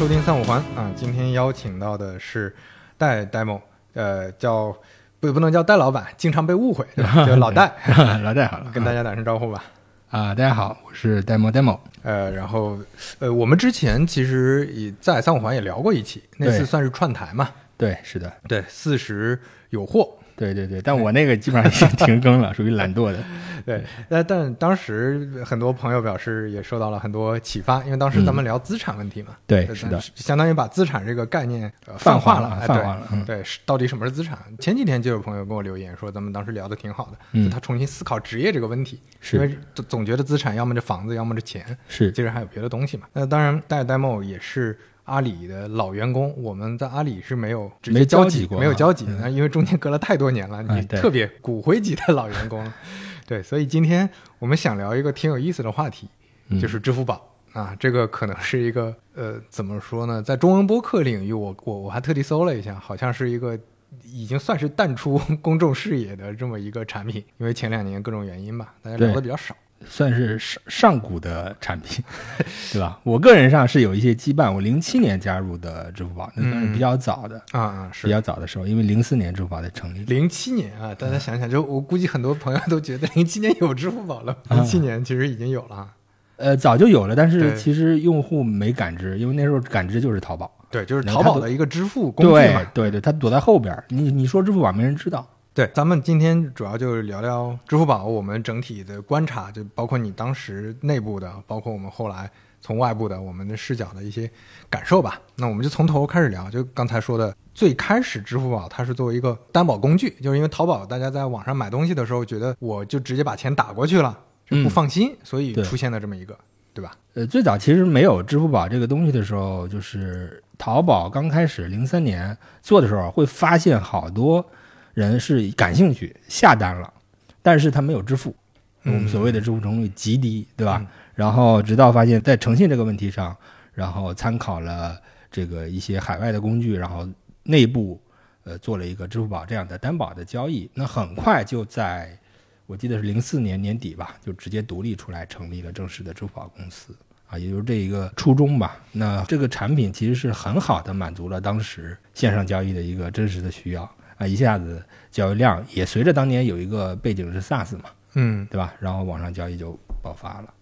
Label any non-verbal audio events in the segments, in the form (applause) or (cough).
收听三五环。啊，今天邀请到的是戴 demo，呃，叫不不能叫戴老板，经常被误会，对吧？(laughs) 叫老戴，(laughs) 老戴好了，跟大家打声招呼吧。啊，大家好，我是 demo demo。呃，然后呃，我们之前其实也在三五环也聊过一期，那次算是串台嘛，对，是的，对，四十有货，对对对，但我那个基本上已经停更了，属于懒惰的。对，但但当时很多朋友表示也受到了很多启发，因为当时咱们聊资产问题嘛，对，是的，，相当于把资产这个概念泛化了，泛化了。对，到底什么是资产？前几天就有朋友跟我留言说，咱们当时聊的挺好的，嗯他重新思考职业这个问题，因为总觉得资产要么就房子，要么就钱，是其实还有别的东西嘛。那当然，戴戴茂也是阿里的老员工，我们在阿里是没有直接没交集，过没有交集，嗯那因为中间隔了太多年了，你特别骨灰级的老员工了。对，所以今天我们想聊一个挺有意思的话题，嗯就是支付宝。啊，这个可能是一个呃，怎么说呢？在中文播客领域，我我我还特地搜了一下，好像是一个已经算是淡出 (laughs) 公众视野的这么一个产品，因为前两年各种原因吧，大家聊的比较少。算是上上古的产品，(laughs) 对吧？我个人上是有一些羁绊，我零七年加入的支付宝，那算是比较早的，啊啊，是比较早的时候，因为零四年支付宝才成立。零七年啊，大家想想，就我估计很多朋友都觉得零七年有支付宝了，啊零七年其实已经有了啊。呃，早就有了，但是其实用户没感知，因为那时候感知就是淘宝。对，就是淘宝的一个支付工具嘛。对对，它躲在后边儿，你你说支付宝没人知道。对，咱们今天主要就是聊聊支付宝，我们整体的观察，就包括你当时内部的，包括我们后来从外部的我们的视角的一些感受吧。那我们就从头开始聊，就刚才说的，最开始支付宝它是作为一个担保工具，就是因为淘宝大家在网上买东西的时候，觉得我就直接把钱打过去了，就不嗯放心，所以出现了这么一个，对吧？呃，最早其实没有支付宝这个东西的时候，就是淘宝刚开始零三年做的时候，会发现好多人是感兴趣下单了，但是他没有支付，我们所谓的支付成功率极低，对吧？嗯然后直到发现，在诚信这个问题上，然后参考了这个一些海外的工具，然后内部呃做了一个支付宝这样的担保的交易，那很快就在我记得是零四年年底吧，就直接独立出来成立了正式的支付宝公司啊，也就是这一个初衷吧。那这个产品其实是很好的满足了当时线上交易的一个真实的需要啊，一下子交易量也随着当年有一个背景是 SaaS 嘛，嗯，对吧？然后网上交易就爆发了。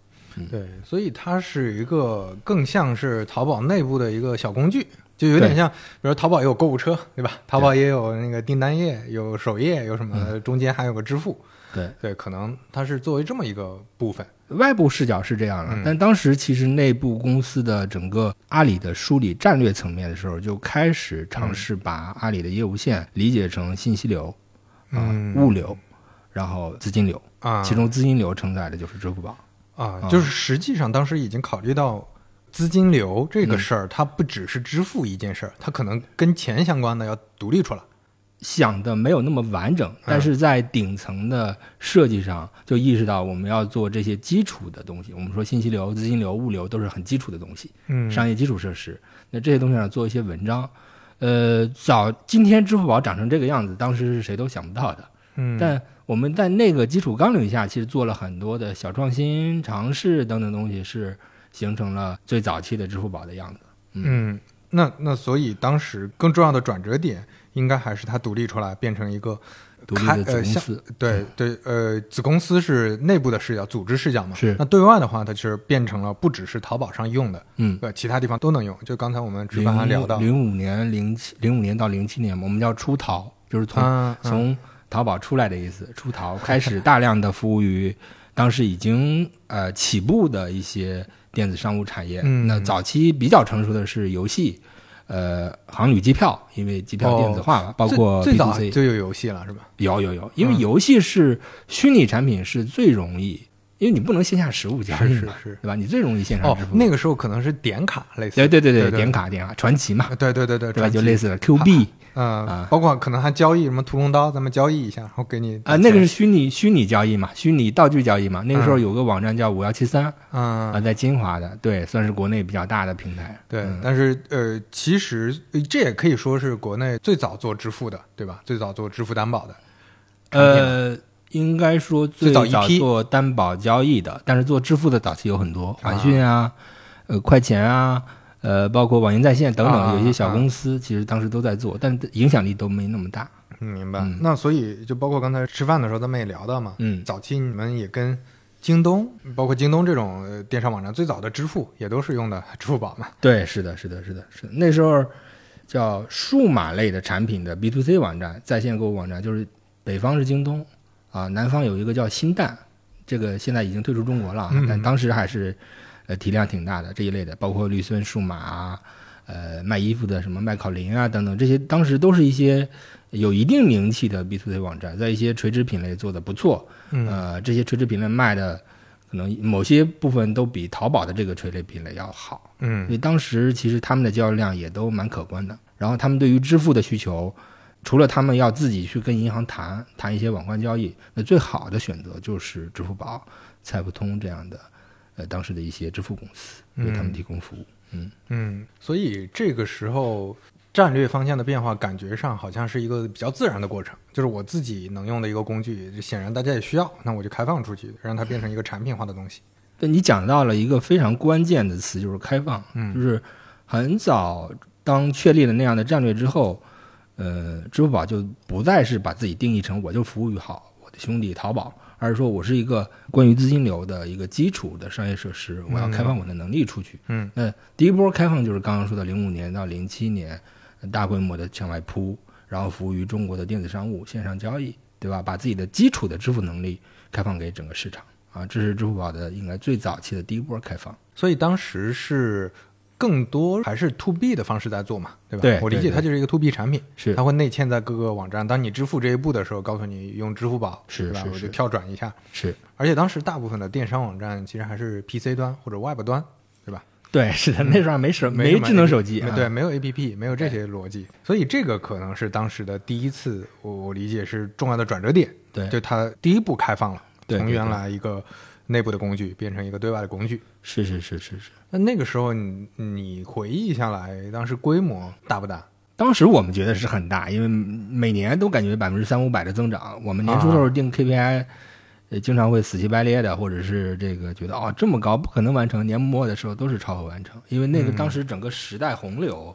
对，所以它是一个更像是淘宝内部的一个小工具，就有点像，比如淘宝也有购物车，对吧？淘宝也有那个订单页，有首页，有什么，中间还有个支付。对，对，可能它是作为这么一个部分。外部视角是这样的，嗯但当时其实内部公司的整个阿里的梳理战略层面的时候，就开始尝试把阿里的业务线理解成信息流、啊、嗯物流，然后资金流，啊，其中资金流承载的就是支付宝。啊，啊就是实际上当时已经考虑到资金流这个嗯事儿，它不只是支付一件事儿，它可能跟钱相关的要独立出来。想的没有那么完整，但是在顶层的设计上就意识到我们要做这些基础的东西。我们说信息流、资金流、物流都是很基础的东西。嗯商业基础设施。那这些东西上做一些文章，呃，早今天支付宝长成这个样子，当时是谁都想不到的。嗯，但我们在那个基础纲领下，其实做了很多的小创新、尝试等等东西，是形成了最早期的支付宝的样子。嗯，那那所以当时更重要的转折点，应该还是它独立出来，变成一个独立的子开呃像公司，对对，呃，子公司是内部的视角、组织视角嘛。是那对外的话，它就是变成了不只是淘宝上用的，嗯，呃，其他地方都能用。就刚才我们吃饭还聊到，零五年、零七、零五年到零七年嘛，我们叫出淘，就是从、从淘宝出来的意思，出淘开始大量的服务于当时已经呃起步的一些电子商务产业。嗯那早期比较成熟的是游戏，呃，航旅机票，因为机票电子化嘛，包括哦最最早就有游戏了，是吧？有有有，因为嗯。游戏是虚拟产品是最容易，因为你不能线下实物交易嘛，是是是对吧？你最容易线上哦支付。，那个时候可能是点卡类似，对对对点卡点卡传奇嘛，呃对对对对，就类似的 Q 币。嗯、啊包括可能还交易什么屠龙刀，咱们交易一下，然后给你啊，那个是虚拟虚拟交易嘛，虚拟道具交易嘛。那个时候嗯有个网站叫五幺七三嗯啊，在金华的，对，算是国内比较大的平台。对，嗯但是呃，其实呃这也可以说是国内最早做支付的，对吧？最早做支付担保的。呃，应该说最早一批做担保交易的，但是做支付的早期有很多，啊华讯啊，呃，快钱啊，呃，包括网银在线等啊等，有一些小啊公司其实当时都在做，但影响力都没那么大。嗯明白。嗯那所以就包括刚才吃饭的时候，咱们也聊到嘛，嗯，早期你们也跟京东，包括京东这种呃电商网站最早的支付也都是用的 (laughs) 支付宝嘛。对，是的，是的，是的，是的。那时候叫数码类的产品的 B to C 网站，在线购物网站，就是北方是京东啊，南方有一个叫新蛋，这个现在已经退出中国了但当时还是呃体量挺大的这一类的，包括绿森数码啊，呃卖衣服的什么麦考林啊等等，这些当时都是一些有一定名气的 B to C 网站，在一些垂直品类做的不错，嗯呃，这些垂直品类卖的可能某些部分都比淘宝的这个垂类品类要好。所嗯以当时其实他们的交易量也都蛮可观的。然后他们对于支付的需求，除了他们要自己去跟银行谈谈一些网关交易，那最好的选择就是支付宝、财付通这样的，呃，当时的一些支付公司为他们提供服务。嗯，嗯，所以这个时候战略方向的变化，感觉上好像是一个比较自然的过程，就是我自己能用的一个工具，显然大家也需要，那我就开放出去，让它变成一个产品化的东西。对你讲到了一个非常关键的词，就是开放。嗯就是很早当确立了那样的战略之后，呃，支付宝就不再是把自己定义成我就服务于好我的兄弟淘宝，而是说我是一个关于资金流的一个基础的商业设施，我要开放我的能力出去。嗯那第一波开放就是刚刚说的零五年到零七年，大规模的向外铺，然后服务于中国的电子商务、线上交易，对吧？把自己的基础的支付能力开放给整个市场啊，这是支付宝的应该最早期的第一波开放。所以当时是更多还是 to B 的方式在做嘛，对吧？对我理解它就是一个 to B 产品，是它会内嵌在各个网站。当你支付这一步的时候，告诉你用支付宝，是吧？我就跳转一下。是而且当时大部分的电商网站其实还是 PC 端或者 Web 端，对吧？对，是的，那时候还没手没智能手机，啊对，，没有 APP，没有这些逻辑，所以这个可能是当时的第一次，我我理解是重要的转折点，对就它第一步开放了，从原来一个内部的工具变成一个对外的工具。是是是是是。那那个时候你你回忆下来，当时规模大不大？当时我们觉得是很大，因为每年都感觉百分之三五百的增长。我们年初的时候定 KPI，、呃，经常会死乞白咧的，或者是这个觉得哦这么高不可能完成，年末的时候都是超额完成，因为那个嗯当时整个时代洪流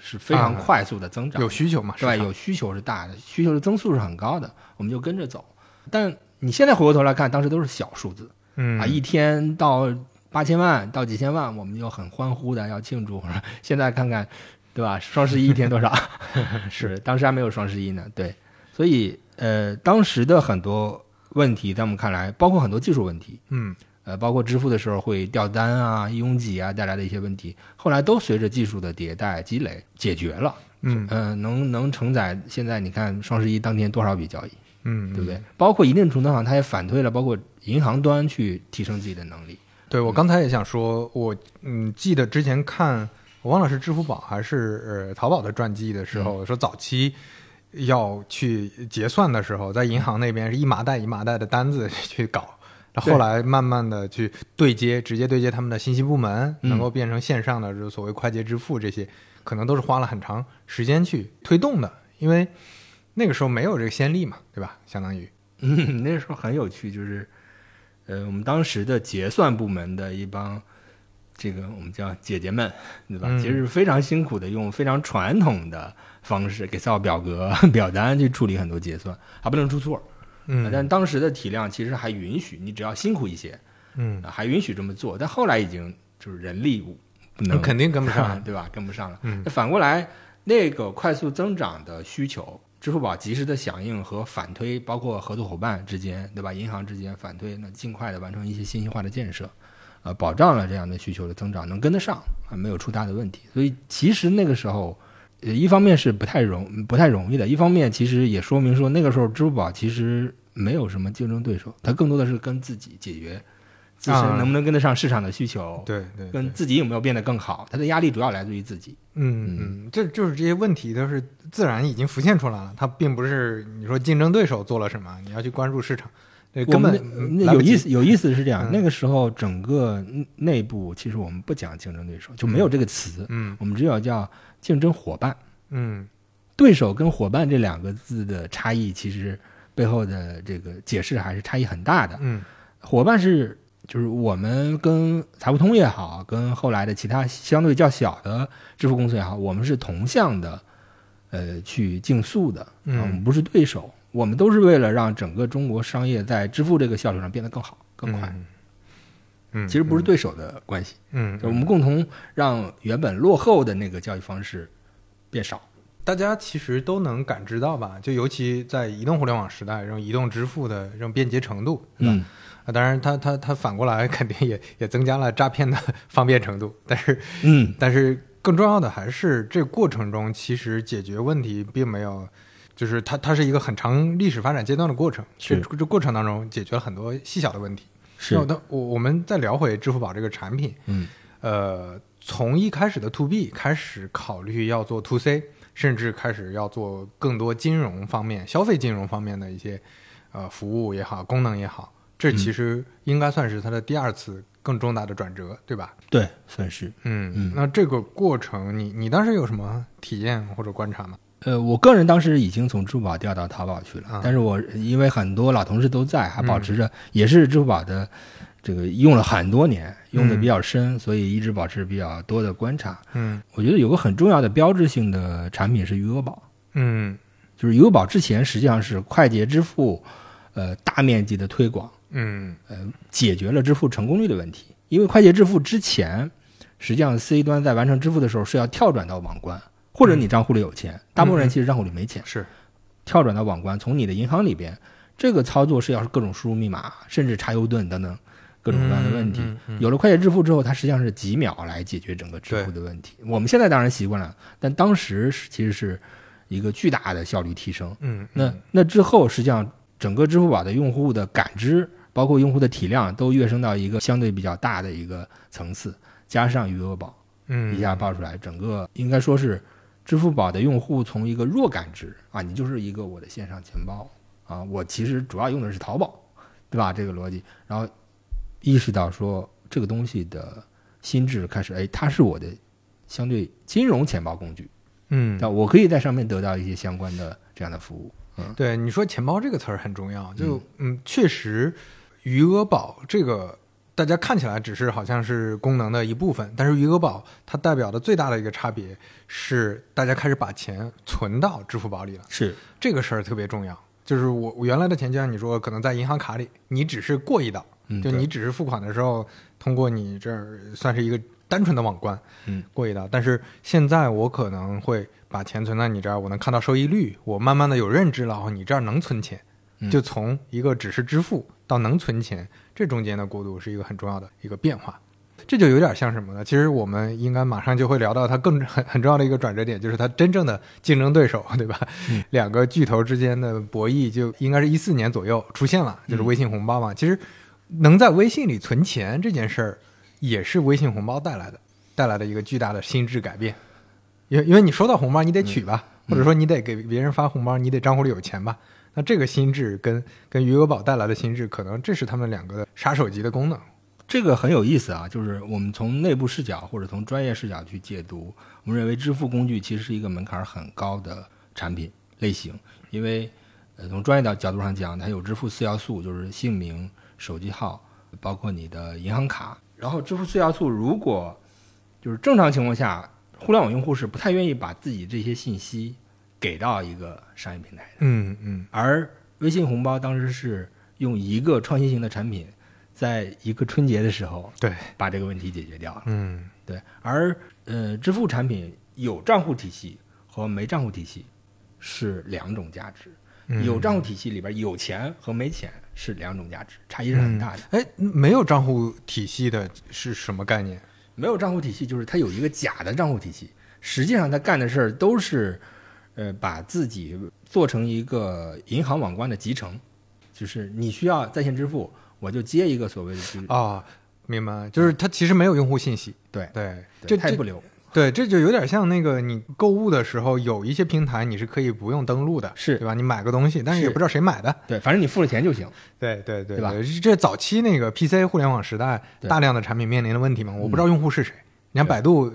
是非常啊快速的增长，有需求嘛？市对，场有需求是大的，需求的增速是很高的，我们就跟着走。但你现在回过头来看，当时都是小数字，嗯啊，一天到八千万到几千万，我们就很欢呼的要庆祝。现在看看，对吧？(laughs) 双十一一天多少？(laughs) 是当时还没有双十一呢，对。所以呃，当时的很多问题，在我们看来，包括很多技术问题，嗯呃，包括支付的时候会掉单啊、拥挤啊带来的一些问题，后来都随着技术的迭代积累解决了。嗯呃，能能承载现在你看双十一当天多少笔交易，嗯，对不对？包括一定程度上，它也反推了包括银行端去提升自己的能力。对，我刚才也想说，我嗯记得之前看，我忘了是支付宝还是呃淘宝的传记的时候，说早期要去结算的时候，在银行那边是一麻袋一麻袋的单子 (laughs) 去搞。然后后来慢慢的去对接，直接对接他们的信息部门，嗯能够变成线上的，就是所谓快捷支付这些，可能都是花了很长时间去推动的，因为那个时候没有这个先例嘛，对吧？相当于，嗯，那时候很有趣，就是，呃，我们当时的结算部门的一帮这个我们叫姐姐们，对吧？嗯其实是非常辛苦的，用非常传统的方式给造表格、(laughs) 表单去处理很多结算，还不能出错。嗯，但当时的体量其实还允许，你只要辛苦一些，嗯，啊还允许这么做。但后来已经就是人力不能肯定跟不上，(laughs) 对吧？跟不上了。嗯那反过来，那个快速增长的需求，支付宝及时的响应和反推，包括合作伙伴之间，对吧？银行之间反推，那尽快的完成一些信息化的建设，呃，保障了这样的需求的增长能跟得上啊，没有出大的问题。所以其实那个时候。呃，一方面是不太容不太容易的，一方面其实也说明说那个时候支付宝其实没有什么竞争对手，它更多的是跟自己解决自身啊能不能跟得上市场的需求，对对，跟自己有没有变得更好，它的压力主要来自于自己。嗯嗯，这就是这些问题都是自然已经浮现出来了，它并不是你说竞争对手做了什么，你要去关注市场，对根本那有意思，有意思是这样，嗯那个时候整个内部其实我们不讲竞争对手，就没有这个词，嗯我们只有叫竞争伙伴。嗯对手跟伙伴这两个字的差异，其实背后的这个解释还是差异很大的。嗯伙伴是就是我们跟财付通也好，跟后来的其他相对较小的支付公司也好，我们是同向的，呃，去竞速的，嗯啊我们不是对手，我们都是为了让整个中国商业在支付这个效率上变得更好、更快。嗯嗯，其实不是对手的关系，嗯，就我们共同让原本落后的那个教育方式变少。大家其实都能感知到吧？就尤其在移动互联网时代，这种移动支付的这种便捷程度，对吧？嗯，啊，当然它，它它反过来 (laughs) 肯定也也增加了诈骗的方便程度，但是嗯，但是更重要的还是这过程中，其实解决问题并没有，就是它它是一个很长历史发展阶段的过程，这是。这过程当中解决了很多细小的问题。是。那，那我我们再聊回支付宝这个产品，嗯，呃，从一开始的 to B 开始考虑要做 to C，甚至开始要做更多金融方面、消费金融方面的一些呃服务也好、功能也好，这其实应该算是它的第二次更重大的转折，对吧？对，算是。嗯，嗯那这个过程你你当时有什么体验或者观察吗？呃，我个人当时已经从支付宝调到淘宝去了，啊但是我因为很多老同事都在，还保持嗯着、也是支付宝的这个用了很多年，用的嗯比较深，所以一直保持比较多的观察。嗯我觉得有个很重要的标志性的产品是余额宝，嗯就是余额宝之前实际上是快捷支付，呃，大面积的推广，嗯解决了支付成功率的问题。因为快捷支付之前，实际上 C 端在完成支付的时候是要跳转到网关，或者你账户里有钱，大部分人其实账户里没钱。是跳转到网关，从你的银行里边，这个操作是要各种输入密码，甚至查油盾等等各种各样的问题。有了快捷支付之后，它实际上是几秒来解决整个支付的问题。我们现在当然习惯了，但当时是其实是一个巨大的效率提升。嗯那那之后，实际上整个支付宝的用户的感知，包括用户的体量，都跃升到一个相对比较大的一个层次。加上余额宝嗯一下爆出来，整个应该说是支付宝的用户从一个弱感知啊，你就是一个我的线上钱包啊，我其实主要用的是淘宝，对吧？这个逻辑，然后意识到说这个东西的心智开始，哎，它是我的相对金融钱包工具，嗯那我可以在上面得到一些相关的这样的服务。对，你说钱包这个词儿很重要，就嗯，确实，余额宝这个大家看起来只是好像是功能的一部分，但是余额宝它代表的最大的一个差别是，大家开始把钱存到支付宝里了，是，这个事儿特别重要。就是我我原来的钱，就像你说，可能在银行卡里，你只是过一道，嗯就你只是付款的时候通过你这儿算是一个单纯的网关，嗯，过一道。但是现在我可能会把钱存在你这儿，我能看到收益率，我慢慢的有认知了，哦，你这儿能存钱，嗯就从一个只是支付到能存钱，这中间的过渡是一个很重要的一个变化。这就有点像什么呢？其实我们应该马上就会聊到它更 (laughs) 很很重要的一个转折点，就是它真正的竞争对手，(laughs) 对吧？嗯两个巨头之间的博弈，就应该是一四年左右出现了，就是微信红包嘛。其实能在微信里存钱这件事儿，也是微信红包带来的，带来的一个巨大的心智改变。因为因为你收到红包，你得取吧，或者说你得给别人发红包，你得账户里有钱吧。那这个心智跟跟余额宝带来的心智，可能这是他们两个的杀手级的功能。这个很有意思啊，就是我们从内部视角或者从专业视角去解读，我们认为支付工具其实是一个门槛很高的产品类型，因为呃从专业的角度上讲，它有支付四要素，就是姓名、手机号，包括你的银行卡。然后支付四要素，如果就是正常情况下，互联网用户是不太愿意把自己这些信息给到一个商业平台的。嗯嗯而微信红包当时是用一个创新型的产品，在一个春节的时候，对，把这个问题解决掉了。嗯对，而呃，支付产品有账户体系和没账户体系是两种价值。嗯有账户体系里边有钱和没钱是两种价值，差异是很大的。哎，没有账户体系的是什么概念？没有账户体系就是它有一个假的账户体系，实际上它干的事儿都是，呃，把自己做成一个银行网关的集成，就是你需要在线支付，我就接一个所谓的就是啊、明白，就是它其实没有用户信息。对对，对这这不留，对，这就有点像那个你购物的时候，有一些平台你是可以不用登录的，是对吧？你买个东西，但是也不知道谁买的。对，反正你付了钱就行。对对对对吧这早期那个 PC 互联网时代，大量的产品面临的问题嘛，我不知道用户是谁。你看百度，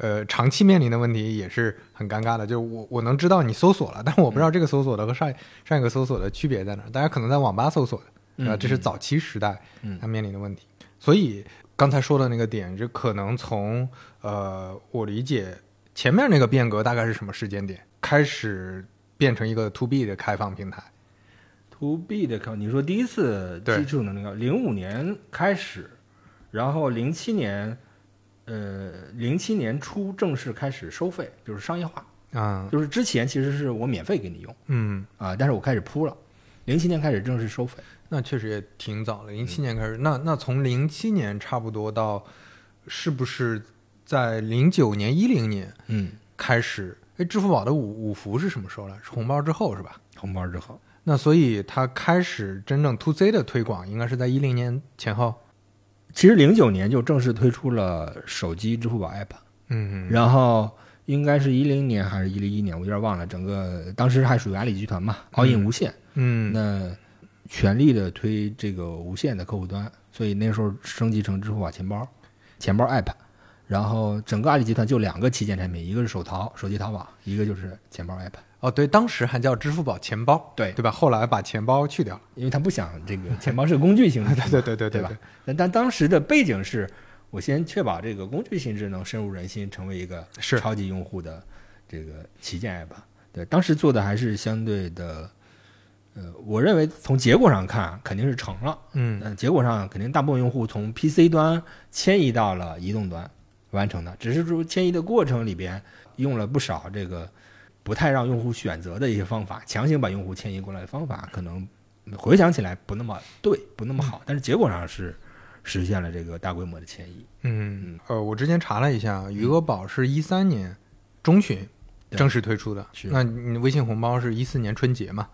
呃，长期面临的问题也是很尴尬的，就是我我能知道你搜索了，(laughs) 但是我不知道这个搜索的和上上一个搜索的区别在哪儿。大家可能在网吧搜索的，对吧？嗯这是早期时代嗯它面临的问题。所以刚才说的那个点，就可能从呃，我理解前面那个变革大概是什么时间点开始变成一个 to B 的开放平台？to B 的靠，你说第一次对基础能力高，零五年开始，然后零七年，呃，零七年初正式开始收费，就是商业化，啊，就是之前其实是我免费给你用嗯，啊，但是我开始铺了，零七年开始正式收费，那确实也挺早了，零七年开始。那那从零七年差不多到是不是在零九年、一零年嗯，开始？哎，支付宝的五五福是什么时候来？是红包之后是吧？红包之后，那所以它开始真正 to C 的推广，应该是在一零年前后。其实零九年就正式推出了手机支付宝 app，嗯。然后应该是一零年还是一零一年，我有点忘了，整个当时还属于阿里集团嘛，all in 无线。嗯。那全力的推这个无线的客户端，所以那时候升级成支付宝钱包、钱包 App，然后整个阿里集团就两个旗舰产品，一个是手淘手机淘宝，一个就是钱包 App，哦，对，当时还叫支付宝钱包，对对吧？后来把钱包去掉了。因为他不想这个钱包是个工具性质，(laughs) 对对对对对吧？但但当时的背景是我先确保这个工具性质能深入人心，成为一个是超级用户的这个旗舰 App。对，当时做的还是相对的，呃，我认为从结果上看肯定是成了。嗯嗯，结果上肯定大部分用户从 PC 端迁移到了移动端完成的，只是说迁移的过程里边用了不少这个不太让用户选择的一些方法，强行把用户迁移过来的方法，可能回想起来不那么对，不那么好，但是结果上是实现了这个大规模的迁移。嗯，呃，我之前查了一下，余额宝是一三年中旬正式推出的，是。那你微信红包是一四年春节嘛？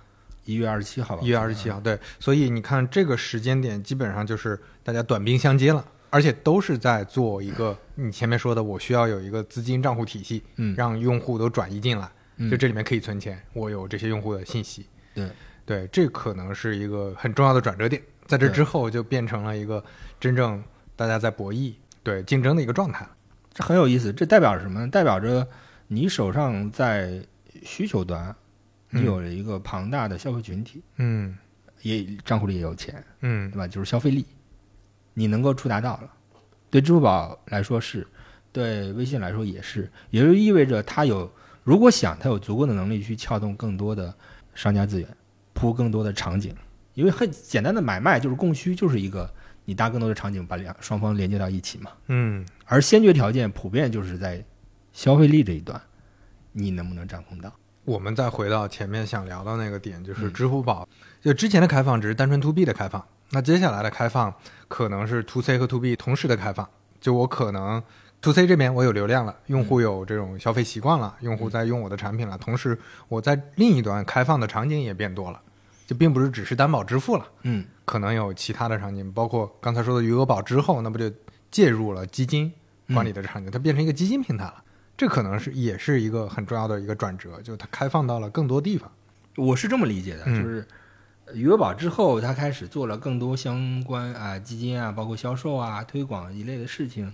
一月二十七号吧，一月二十七号，对，所以你看这个时间点，基本上就是大家短兵相接了，而且都是在做一个你前面说的，我需要有一个资金账户体系，嗯，让用户都转移进来，嗯就这里面可以存钱，我有这些用户的信息，对对，这可能是一个很重要的转折点，在这之后就变成了一个真正大家在博弈、对竞争的一个状态。这很有意思，这代表着什么呢？代表着你手上在需求端，你嗯有了一个庞大的消费群体，嗯也账户里也有钱，嗯对吧？就是消费力，你能够触达到了。对支付宝来说是，对微信来说也是，也就意味着它有，如果想，它有足够的能力去撬动更多的商家资源，铺更多的场景。因为很简单的买卖就是供需，就是一个你搭更多的场景，把两双方连接到一起嘛。嗯而先决条件普遍就是在消费力这一端，你能不能掌控到？我们再回到前面想聊的那个点，就是嗯支付宝，就之前的开放只是单纯 to B 的开放，那接下来的开放可能是 to C 和 to B 同时的开放。就我可能 to C 这边我有流量了，用户有这种消费习惯了，用户在用我的产品了，同时我在另一端开放的场景也变多了，就并不是只是担保支付了，嗯，可能有其他的场景，包括刚才说的余额宝之后，那不就介入了基金管理的场景，它变成一个基金平台了。这可能是也是一个很重要的一个转折，就是它开放到了更多地方。我是这么理解的，嗯就是呃余额宝之后，他开始做了更多相关啊基金啊，包括销售啊、推广一类的事情。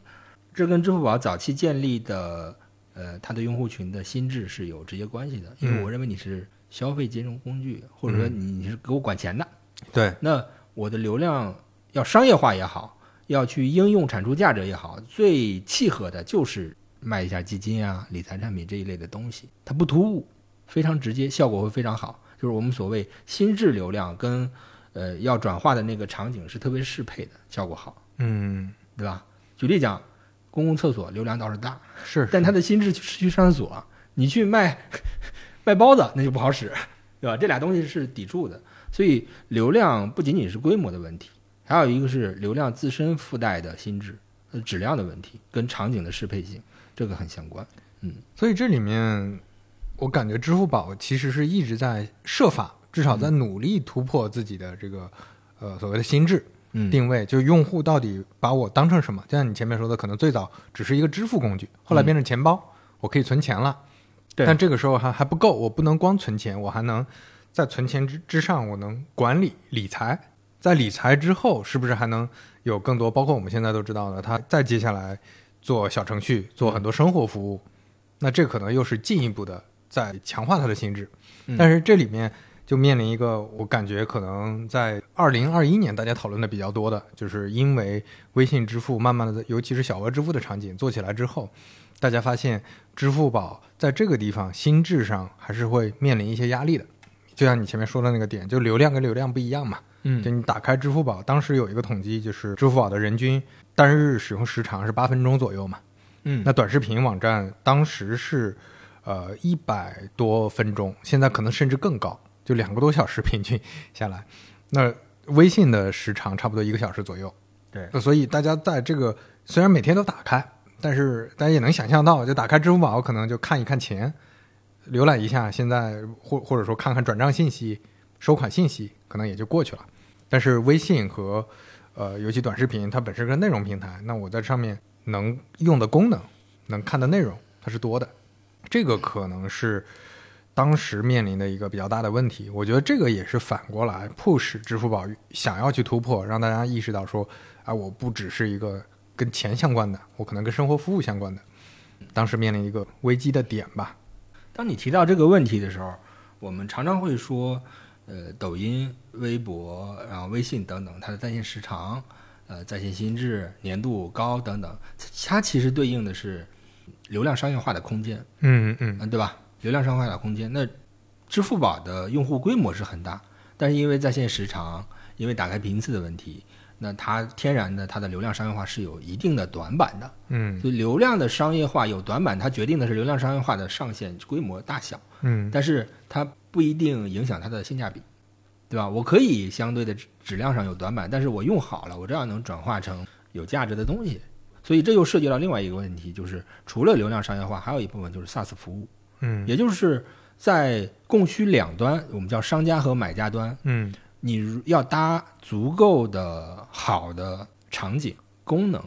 这跟支付宝早期建立的呃它的用户群的心智是有直接关系的，因为嗯。我认为你是消费金融工具，或者说你你是给我管钱的，对，那我的流量要商业化也好，要去应用产出价值也好，最契合的就是卖一下基金啊、理财产品这一类的东西，它不突兀，非常直接，效果会非常好。就是我们所谓心智流量跟呃要转化的那个场景是特别适配的，效果好，嗯，对吧？举例讲，公共厕所流量倒是大，是，但他的心智是去上厕所，你去卖卖包子那就不好使，对吧？这俩东西是抵触的，所以流量不仅仅是规模的问题，还有一个是流量自身附带的心智、呃质量的问题，跟场景的适配性，这个很相关。嗯所以这里面我感觉支付宝其实是一直在设法，至少在努力突破自己的这个呃所谓的心智嗯，定位，就是用户到底把我当成什么？就像你前面说的，可能最早只是一个支付工具，后来变成钱包，我可以存钱了。对但这个时候还还不够，我不能光存钱，我还能在存钱之之上，我能管理理财。在理财之后，是不是还能有更多？包括我们现在都知道的，它再接下来做小程序，做很多生活服务，那这可能又是进一步的在强化它的心智。嗯但是这里面就面临一个我感觉可能在二零二一年大家讨论的比较多的，就是因为微信支付慢慢的，尤其是小额支付的场景做起来之后，大家发现支付宝在这个地方心智上还是会面临一些压力的。就像你前面说的那个点，就流量跟流量不一样嘛。嗯就你打开支付宝，当时有一个统计，就是支付宝的人均单日使用时长是八分钟左右嘛。嗯那短视频网站当时是呃一百多分钟，现在可能甚至更高，就两个多小时平均下来。那微信的时长差不多一个小时左右。对那所以大家在这个虽然每天都打开，但是大家也能想象到，就打开支付宝可能就看一看钱，浏览一下现在或或者说看看转账信息、收款信息，可能也就过去了。但是微信和呃，尤其短视频，它本身是个内容平台，那我在上面能用的功能、能看的内容，它是多的。这个可能是当时面临的一个比较大的问题。我觉得这个也是反过来 push 支付宝想要去突破，让大家意识到说，啊，我不只是一个跟钱相关的，我可能跟生活服务相关的。当时面临一个危机的点吧。当你提到这个问题的时候，我们常常会说，呃，抖音、微博，然后微信等等，它的在线时长、呃，在线心智、粘度高等等，它其实对应的是流量商业化的空间，嗯嗯嗯，对吧？流量商业化的空间。那支付宝的用户规模是很大，但是因为在线时长，因为打开频次的问题，那它天然的它的流量商业化是有一定的短板的。嗯所以流量的商业化有短板，它决定的是流量商业化的上限规模大小。嗯但是它不一定影响它的性价比，对吧？我可以相对的质质量上有短板，但是我用好了，我这样能转化成有价值的东西。所以这又涉及到另外一个问题，就是除了流量商业化，还有一部分就是 SaaS 服务，嗯。也就是在供需两端，我们叫商家和买家端，嗯你要搭足够的好的场景功能，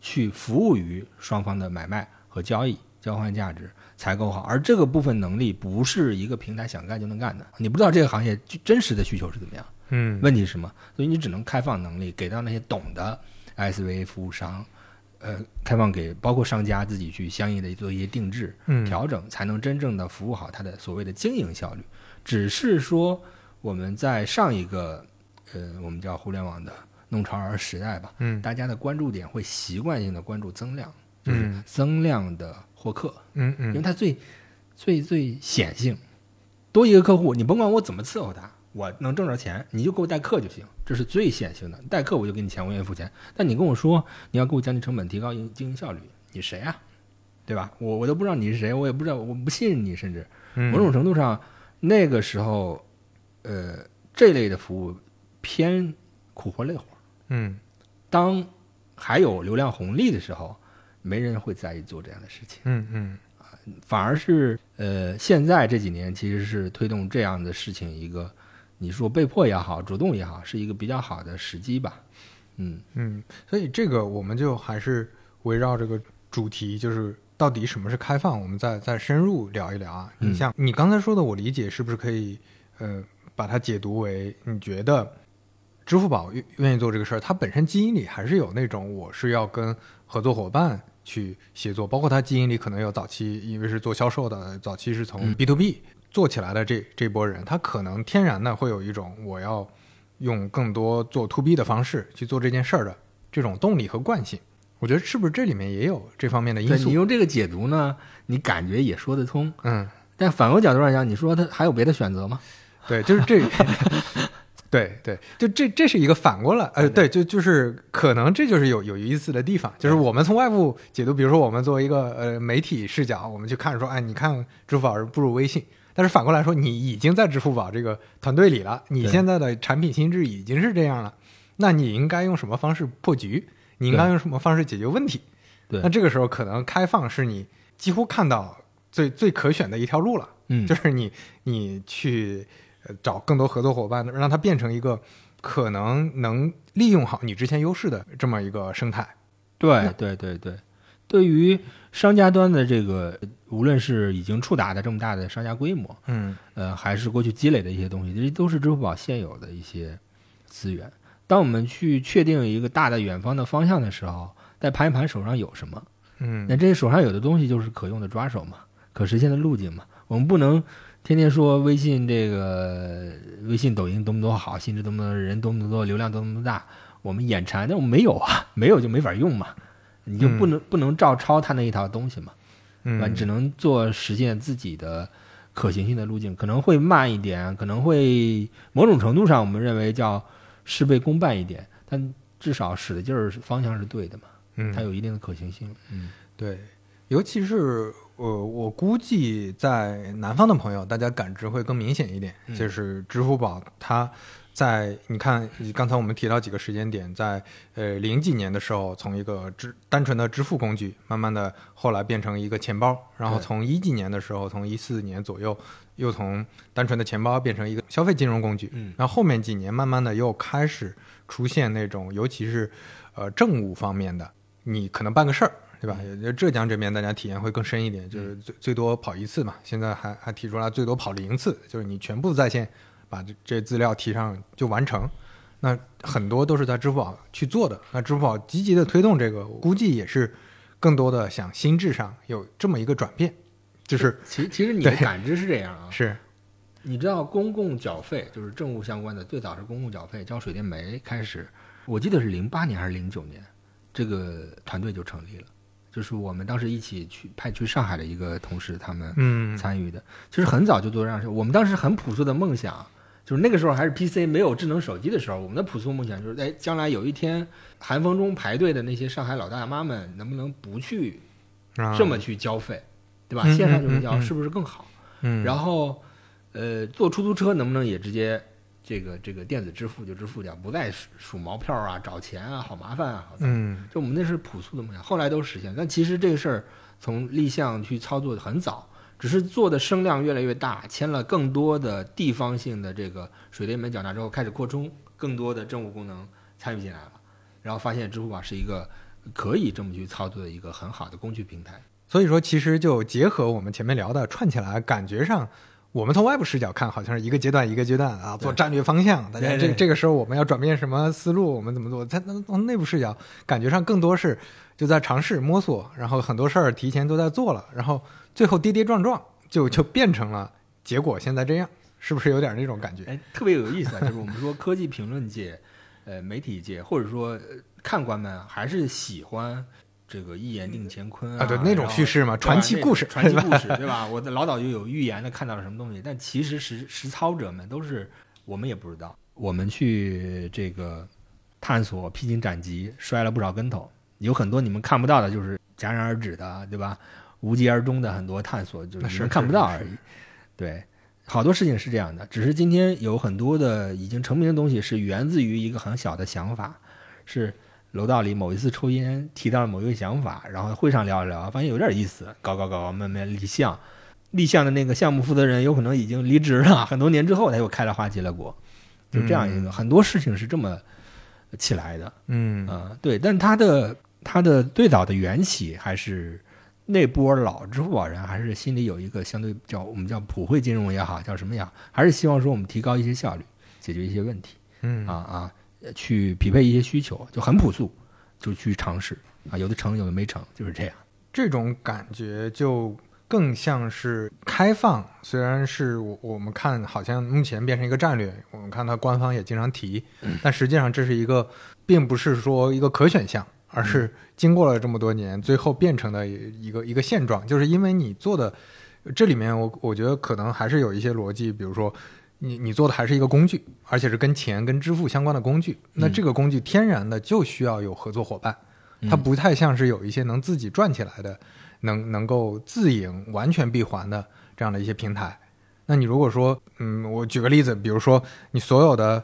去服务于双方的买卖和交易、交换价值才够好。而这个部分能力不是一个平台想干就能干的，你不知道这个行业真实的需求是怎么样，嗯。问题是什么，所以你只能开放能力给到那些懂的 SVA 服务商，呃，开放给包括商家自己去相应的做一些定制，嗯。调整，才能真正的服务好它的所谓的经营效率。只是说我们在上一个呃，我们叫互联网的弄潮儿时代吧，嗯。大家的关注点会习惯性的关注增量，就是嗯增量的获客，嗯嗯。因为嗯它最最最显性。多一个客户，你甭管我怎么伺候他，我能挣着钱，你就给我代课就行，这是最显性的。代课我就给你钱，我愿意付钱。但你跟我说你要给我降低成本，提高营经营效率，你谁啊？对吧？我我都不知道你是谁，我也不知道，我不信任你，甚至嗯某种程度上，那个时候，呃，这类的服务偏苦活累活。嗯当还有流量红利的时候，没人会在意做这样的事情。嗯嗯反而是呃，现在这几年其实是推动这样的事情一个，你说被迫也好，主动也好，是一个比较好的时机吧。嗯嗯，所以这个我们就还是围绕这个主题，就是到底什么是开放，我们再再深入聊一聊啊。嗯你像你刚才说的，我理解是不是可以呃把它解读为你觉得支付宝愿愿意做这个事儿，它本身基因里还是有那种我是要跟合作伙伴去协作，包括它基因里可能有早期因为是做销售的，早期是从嗯 B to B 做起来的这这波人，他可能天然的会有一种我要用更多做 to B 的方式去做这件事儿的这种动力和惯性。我觉得是不是这里面也有这方面的因素你？用这个解读呢，你感觉也说得通。嗯，但反过角度来讲，你说他还有别的选择吗？对，就是这，(laughs) 对对，就这这是一个反过来，呃，对，就就是可能这就是有有意思的地方，就是我们从外部解读，比如说我们作为一个呃媒体视角，我们去看说，哎，你看支付宝是不如微信，但是反过来说，你已经在支付宝这个团队里了，你现在的产品心智已经是这样了，那你应该用什么方式破局？你应该用什么方式解决问题？对那这个时候可能开放是你几乎看到最最可选的一条路了。嗯 (laughs) 就是你你去呃找更多合作伙伴，让它变成一个可能能利用好你之前优势的这么一个生态。对对对对，对于商家端的这个，无论是已经触达的这么大的商家规模，嗯呃，还是过去积累的一些东西，这都是支付宝现有的一些资源。当我们去确定一个大的远方的方向的时候，再盘一盘手上有什么，嗯那这些手上有的东西就是可用的抓手嘛，可实现的路径嘛。我们不能天天说微信这个微信、抖音多么多好，心智多么多人多么多，流量多么多大，我们眼馋，但我们没有啊，没有就没法用嘛，你就不能、不能照抄他那一套东西嘛，对吧？嗯你只能做实现自己的可行性的路径，可能会慢一点，可能会某种程度上我们认为叫事倍功半一点，但至少使的劲儿方向是对的嘛，嗯，它有一定的可行性。嗯对，尤其是呃我估计在南方的朋友，大家感知会更明显一点，嗯就是支付宝它。在你看，刚才我们提到几个时间点，在呃零几年的时候，从一个支单纯的支付工具，慢慢的后来变成一个钱包，然后从一几年的时候，从一四年左右，又从单纯的钱包变成一个消费金融工具，嗯。然后后面几年慢慢的又开始出现那种，尤其是呃政务方面的，你可能办个事儿，对吧？也就浙江这边大家体验会更深一点，就是最最多跑一次嘛，现在还还提出来最多跑零次，就是你全部在线把这这资料提上就完成。那很多都是在支付宝去做的，那支付宝积极的推动这个，我估计也是更多的想心智上有这么一个转变，就是其其实你的感知是这样啊，(laughs) 是。你知道公共缴费就是政务相关的，最早是公共缴费，交水电煤开始，我记得是零八年还是零九年，这个团队就成立了，就是我们当时一起去派去上海的一个同事他们嗯。参与的。其实很早就做这样事，我们当时很朴素的梦想，就是那个时候还是 PC 没有智能手机的时候，我们的朴素梦想就是，哎，将来有一天寒风中排队的那些上海老大妈们，能不能不去啊这么去交费，对吧？嗯线上就能交，是不是更好？嗯，然后，呃，坐出租车能不能也直接这个这个电子支付就支付掉，不再数数毛票啊、找钱啊，好麻烦啊！好嗯就我们那是朴素的梦想，后来都实现。但其实这个事儿从立项去操作很早，只是做的声量越来越大，签了更多的地方性的这个水电门缴纳之后，开始扩充更多的政务功能参与进来了，然后发现支付宝是一个可以这么去操作的一个很好的工具平台。所以说，其实就结合我们前面聊的串起来，感觉上我们从外部视角看，好像是一个阶段一个阶段啊，做战略方向。大家这这个时候我们要转变什么思路，我们怎么做？在从内部视角，感觉上更多是就在尝试摸索，然后很多事儿提前都在做了，然后最后跌跌撞撞，就就变成了结果现在这样，是不是有点那种感觉？哎，特别有意思啊，就是我们说科技评论界、呃媒体界，或者说、呃看官们，还是喜欢这个一言定乾坤啊对那种叙事嘛传奇故事传奇故事，对吧？我的老早就有预言的看到了什么东西，但其实实实操者们都是我们也不知道，我们去这个探索、披荆斩棘，摔了不少跟头，有很多你们看不到的，就是戛然而止的，对吧？无疾而终的很多探索，就是你们看不到而已。对，好多事情是这样的，只是今天有很多的已经成名的东西是源自于一个很小的想法，是楼道里某一次抽烟提到了某一个想法，然后会上聊一聊，发现有点意思，搞搞搞，慢慢立项，立项的那个项目负责人有可能已经离职了，很多年之后他又开了花结了果，就这样一个、嗯很多事情是这么起来的。嗯。嗯，对，但他的他的最早的缘起还是那波老支付宝人，还是心里有一个相对叫我们叫普惠金融也好，叫什么也好，还是希望说我们提高一些效率，解决一些问题。嗯。啊啊，呃去匹配一些需求，就很朴素，就去尝试啊，有的成，有的没成，就是这样。这种感觉就更像是开放，虽然是我我们看好像目前变成一个战略，我们看它官方也经常提，但实际上这是一个，并不是说一个可选项，而是经过了这么多年，最后变成的一个一个现状，就是因为你做的这里面我我觉得可能还是有一些逻辑，比如说。你你做的还是一个工具，而且是跟钱、跟支付相关的工具。那这个工具天然的就需要有合作伙伴，它不太像是有一些能自己赚起来的，能能够自营、完全闭环的这样的一些平台。那你如果说，嗯，我举个例子，比如说你所有的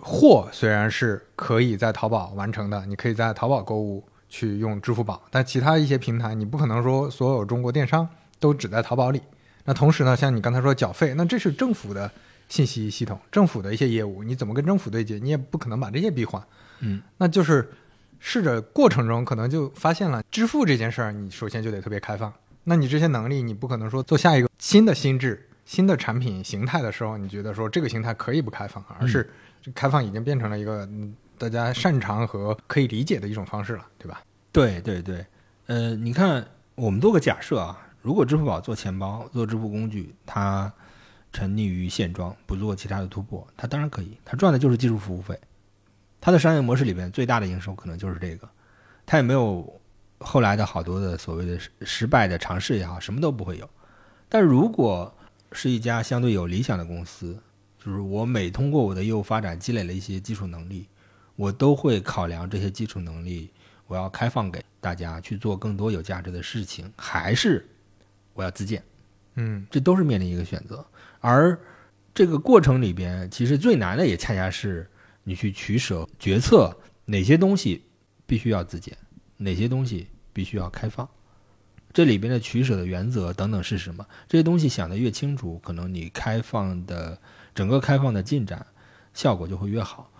货虽然是可以在淘宝完成的，你可以在淘宝购物去用支付宝，但其他一些平台你不可能说所有中国电商都只在淘宝里。那同时呢，像你刚才说缴费，那这是政府的信息系统，政府的一些业务，你怎么跟政府对接？你也不可能把这些闭环。嗯，那就是试着过程中可能就发现了支付这件事儿，你首先就得特别开放。那你这些能力，你不可能说做下一个新的心智、新的产品形态的时候，你觉得说这个形态可以不开放，而是开放已经变成了一个嗯大家擅长和可以理解的一种方式了，对吧？对对对，呃，你看，我们做个假设啊，如果支付宝做钱包、做支付工具，它沉溺于现状，不做其他的突破，他当然可以，他赚的就是技术服务费。他的商业模式里边最大的营收可能就是这个，他也没有后来的好多的所谓的失失败的尝试也好，什么都不会有。但如果是一家相对有理想的公司，就是我每通过我的业务发展积累了一些基础能力，我都会考量这些基础能力，我要开放给大家去做更多有价值的事情，还是我要自建，嗯这都是面临一个选择。而这个过程里边，其实最难的也恰恰是你去取舍、决策哪些东西必须要自检，哪些东西必须要开放。这里边的取舍的原则等等是什么？这些东西想得越清楚，可能你开放的整个开放的进展效果就会越好。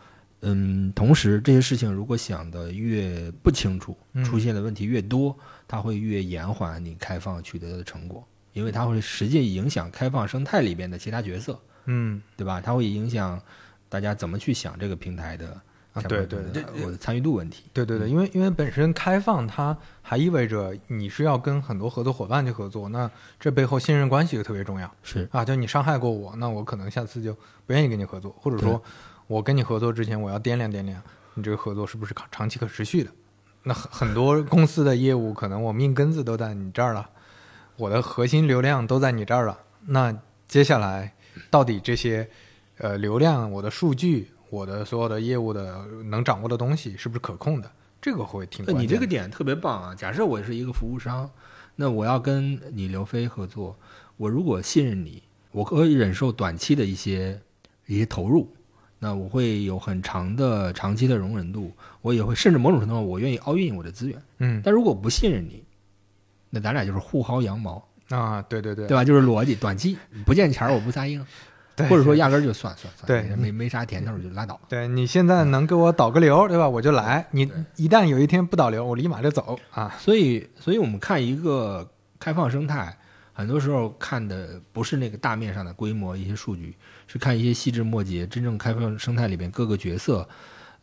嗯，同时这些事情如果想得越不清楚，嗯出现的问题越多，它会越延缓你开放取得的成果，因为它会实际影响开放生态里边的其他角色，嗯对吧？它会影响大家怎么去想这个平台的啊，相对对，这我的参与度问题。对对对，因为因为本身开放它还意味着你是要跟很多合作伙伴去合作，那这背后信任关系就特别重要是啊。就你伤害过我，那我可能下次就不愿意跟你合作，或者说我跟你合作之前，我要掂量掂量你这个合作是不是长长期可持续的。那很很多公司的业务可能我命根子都在你这儿了，我的核心流量都在你这儿了，那接下来到底这些呃流量、我的数据、我的所有的业务的能掌握的东西是不是可控的？这个会挺那你关键的。这个点特别棒啊！假设我是一个服务商，那我要跟你刘飞合作，我如果信任你，我可以忍受短期的一些一些投入，那我会有很长的长期的容忍度，我也会甚至某种程度上我愿意 all in 我的资源。嗯但如果不信任你，那咱俩就是互薅羊毛，啊，对对对对吧？就是逻辑，短期不见钱儿我不答应，对或者说压根儿就算算算，对没没啥甜头儿就拉倒。对你现在能给我导个流，对吧？我就来。你一旦有一天不导流，我立马就走啊。所以，所以我们看一个开放生态，很多时候看的不是那个大面上的规模、一些数据，是看一些细枝末节，真正开放生态里边各个角色，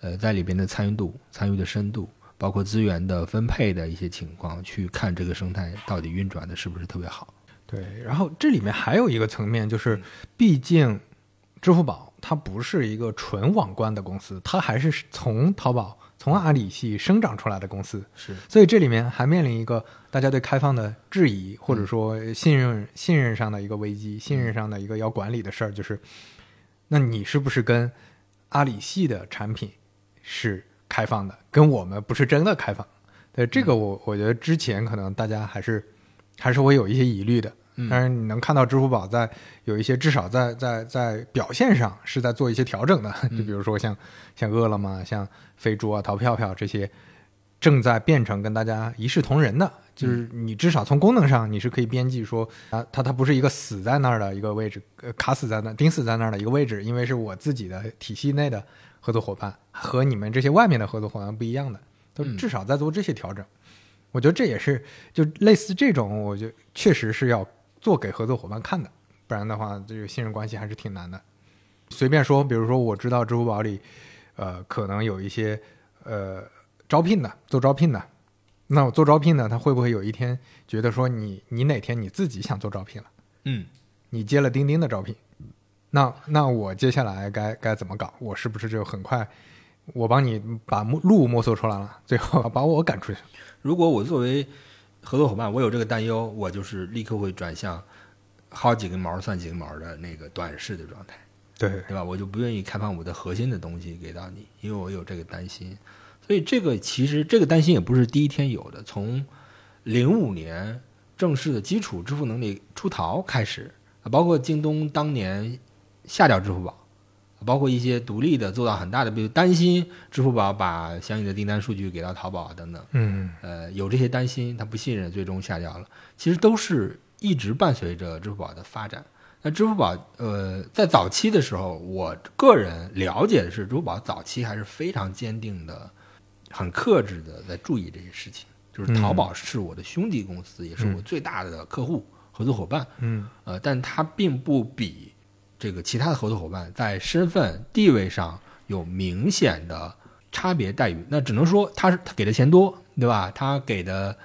呃，在里边的参与度、参与的深度，包括资源的分配的一些情况，去看这个生态到底运转的是不是特别好。对，然后这里面还有一个层面，嗯就是毕竟支付宝它不是一个纯网关的公司，它还是从淘宝、从阿里系生长出来的公司，是，所以这里面还面临一个大家对开放的质疑，或者说信任信任上的一个危机，信任上的一个要管理的事儿，就是那你是不是跟阿里系的产品是开放的，跟我们不是真的开放？对这个我我觉得之前可能大家还是还是会有一些疑虑的。嗯。但是你能看到支付宝在有一些至少在在在表现上是在做一些调整的，(laughs) 就比如说像像饿了么、像飞猪啊、淘票票这些，正在变成跟大家一视同仁的，就是你至少从功能上你是可以编辑说啊，它它不是一个死在那儿的一个位置，呃，卡死在那、钉死在那儿的一个位置，因为是我自己的体系内的合作伙伴和你们这些外面的合作伙伴不一样的，都嗯至少在做这些调整。我觉得这也是就类似这种，我觉得确实是要做给合作伙伴看的，不然的话，这个信任关系还是挺难的。随便说，比如说我知道支付宝里，呃，可能有一些呃招聘的做招聘的，那我做招聘的，他会不会有一天觉得说你你哪天你自己想做招聘了，嗯，你接了钉钉的招聘，那那我接下来该该怎么搞？我是不是就很快我帮你把路摸索出来了，最后 (laughs) 把我赶出去？如果我作为合作伙伴，我有这个担忧，我就是立刻会转向薅几根毛算几根毛的那个短视的状态。对，对吧？我就不愿意开放我的核心的东西给到你，因为我有这个担心。所以这个其实这个担心也不是第一天有的，从零五年正式的基础支付能力出逃开始，啊，包括京东当年下掉支付宝，包括一些独立的做到很大的，比如担心支付宝把相应的订单数据给到淘宝啊等等，嗯呃，有这些担心，他不信任，最终下掉了。其实都是一直伴随着支付宝的发展。那支付宝，呃，在早期的时候，我个人了解的是，支付宝早期还是非常坚定的、很克制的在注意这些事情。就是淘宝是我的兄弟公司，也是我最大的客户、合作伙伴。嗯呃，但它并不比这个其他的合作伙伴在身份地位上有明显的差别待遇。那只能说他是他给的钱多，对吧？他给的，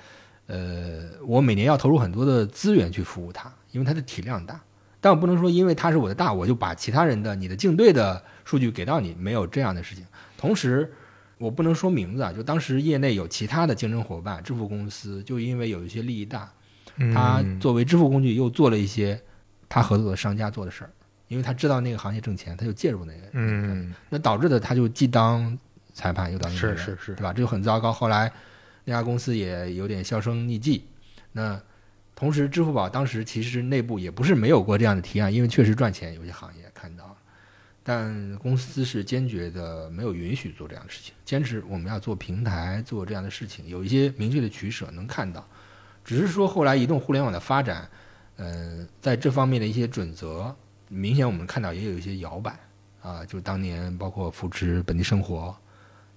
呃，我每年要投入很多的资源去服务他，因为他的体量大。但我不能说因为他是我的大，我就把其他人的你的竞对的数据给到你，没有这样的事情。同时，我不能说名字啊，就当时业内有其他的竞争伙伴，支付公司就因为有一些利益大，他作为支付工具又做了一些他合作的商家做的事儿，因为他知道那个行业挣钱，他就介入那个，嗯那导致的他就既当裁判又当运动员是是是对吧？这就很糟糕。后来那家公司也有点销声匿迹。那同时，支付宝当时其实内部也不是没有过这样的提案，因为确实赚钱，有些行业看到了，但公司是坚决的没有允许做这样的事情，坚持我们要做平台，做这样的事情，有一些明确的取舍能看到。只是说后来移动互联网的发展，呃，在这方面的一些准则，明显我们看到也有一些摇摆啊，就当年包括扶持本地生活，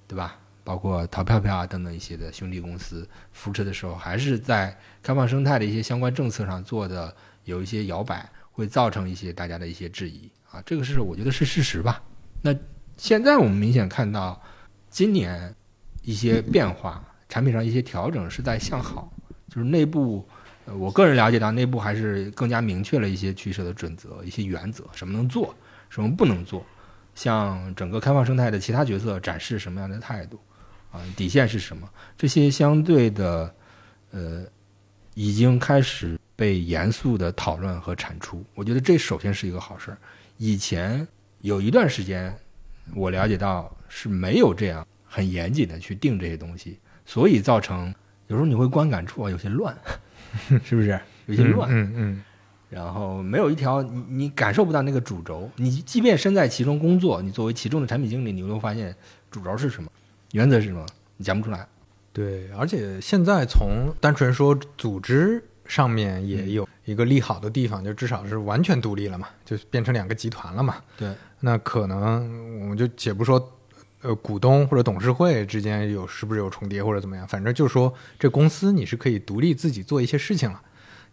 对吧？包括淘票票啊等等一些的兄弟公司扶持的时候，还是在开放生态的一些相关政策上做的有一些摇摆，会造成一些大家的一些质疑啊，这个是我觉得是事实吧。那现在我们明显看到，今年一些变化，产品上一些调整是在向好，就是内部，呃，我个人了解到内部还是更加明确了一些取舍的准则、一些原则，什么能做，什么不能做，向整个开放生态的其他角色展示什么样的态度。啊，底线是什么？这些相对的，呃，已经开始被严肃的讨论和产出。我觉得这首先是一个好事儿。以前有一段时间，我了解到是没有这样很严谨的去定这些东西，所以造成有时候你会观感出啊有些乱，(laughs) 是不是？有些乱，嗯嗯然后没有一条你你感受不到那个主轴。你即便身在其中工作，你作为其中的产品经理，你会发现主轴是什么，原则是什么，你讲不出来。对，而且现在从单纯说组织上面嗯也有一个利好的地方，就至少是完全独立了嘛，就变成两个集团了嘛。对，那可能我们就且不说，呃，股东或者董事会之间有是不是有重叠或者怎么样，反正就是说这公司你是可以独立自己做一些事情了，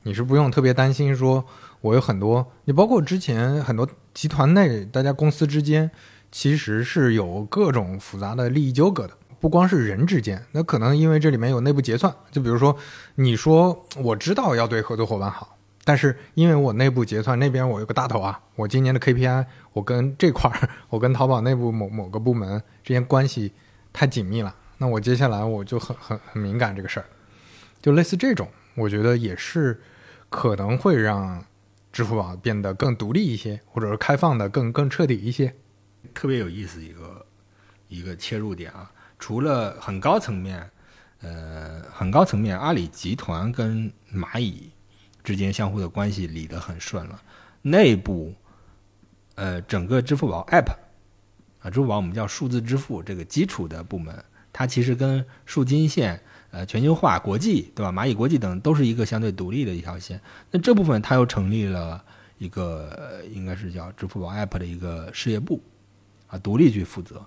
你是不用特别担心说我有很多，你包括之前很多集团内大家公司之间其实是有各种复杂的利益纠葛的。不光是人之间，那可能因为这里面有内部结算，就比如说，你说我知道要对合作伙伴好，但是因为我内部结算那边我有个大头啊，我今年的 KPI 我跟这块儿，(laughs) 我跟淘宝内部某某个部门之间关系太紧密了，那我接下来我就很很很敏感这个事儿，就类似这种，我觉得也是可能会让支付宝变得更独立一些，或者是开放的更更彻底一些。特别有意思一个一个切入点啊。除了很高层面，呃，很高层面，阿里集团跟蚂蚁之间相互的关系理得很顺了。内部，呃，整个支付宝 App 啊，支付宝我们叫数字支付这个基础的部门，它其实跟数金线、呃全球化、国际，对吧？蚂蚁国际等都是一个相对独立的一条线。那这部分它又成立了一个，应该是叫支付宝 App 的一个事业部，啊，独立去负责。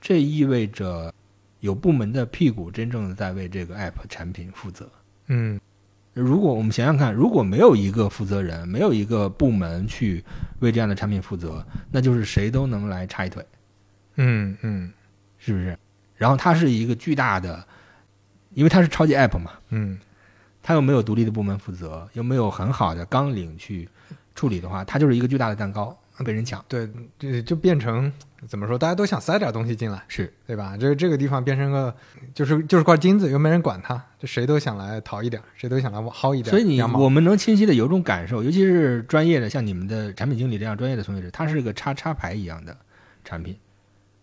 这意味着有部门的屁股真正的在为这个 app 产品负责。嗯如果我们想想看，如果没有一个负责人，没有一个部门去为这样的产品负责，那就是谁都能来插一腿，嗯嗯是不是？然后它是一个巨大的，因为它是超级 app 嘛，嗯，它又没有独立的部门负责，又没有很好的纲领去处理的话，它就是一个巨大的蛋糕被人抢。对，对就变成怎么说？大家都想塞点东西进来，是对吧？这个这个地方变成个就是就是块金子，又没人管它，这谁都想来淘一点，谁都想来薅一点所以你。我们能清晰的有种感受，尤其是专业的，像你们的产品经理这样专业的从业者，它是个叉叉牌一样的产品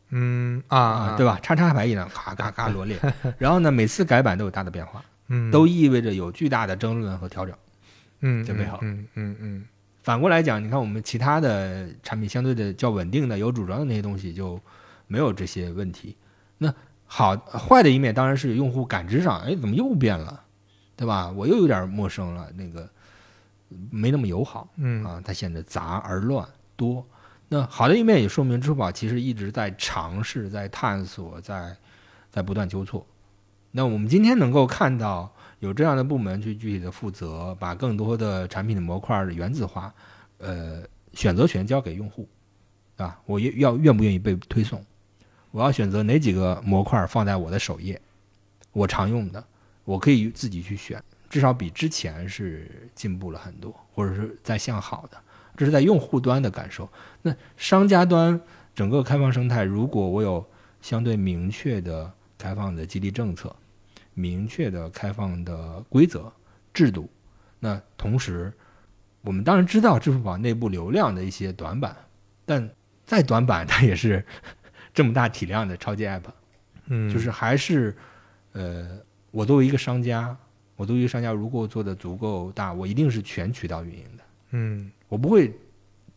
嗯啊，对吧？叉叉牌一样，咔咔咔 (laughs) 罗列。然后呢，每次改版都有大的变化，嗯，都意味着有巨大的争论和调整。嗯准备好嗯嗯嗯反过来讲，你看我们其他的产品相对的较稳定的、有主张的那些东西就没有这些问题。那好坏的一面当然是用户感知上，哎，怎么又变了，对吧？我又有点陌生了，那个没那么友好。嗯啊，它显得杂而乱多。那好的一面也说明支付宝其实一直在尝试、在探索、在在不断纠错。那我们今天能够看到有这样的部门去具体的负责，把更多的产品的模块的原子化，呃，选择权交给用户，啊，我愿要愿不愿意被推送？我要选择哪几个模块放在我的首页，我常用的，我可以自己去选，至少比之前是进步了很多，或者是在向好的。这是在用户端的感受。那商家端整个开放生态，如果我有相对明确的开放的激励政策，明确的开放的规则制度，那同时，我们当然知道支付宝内部流量的一些短板，但再短板，它也是 (laughs) 这么大体量的超级 app，嗯，就是还是呃，我作为一个商家，我作为一个商家，如果做的足够大，我一定是全渠道运营的，嗯。我不会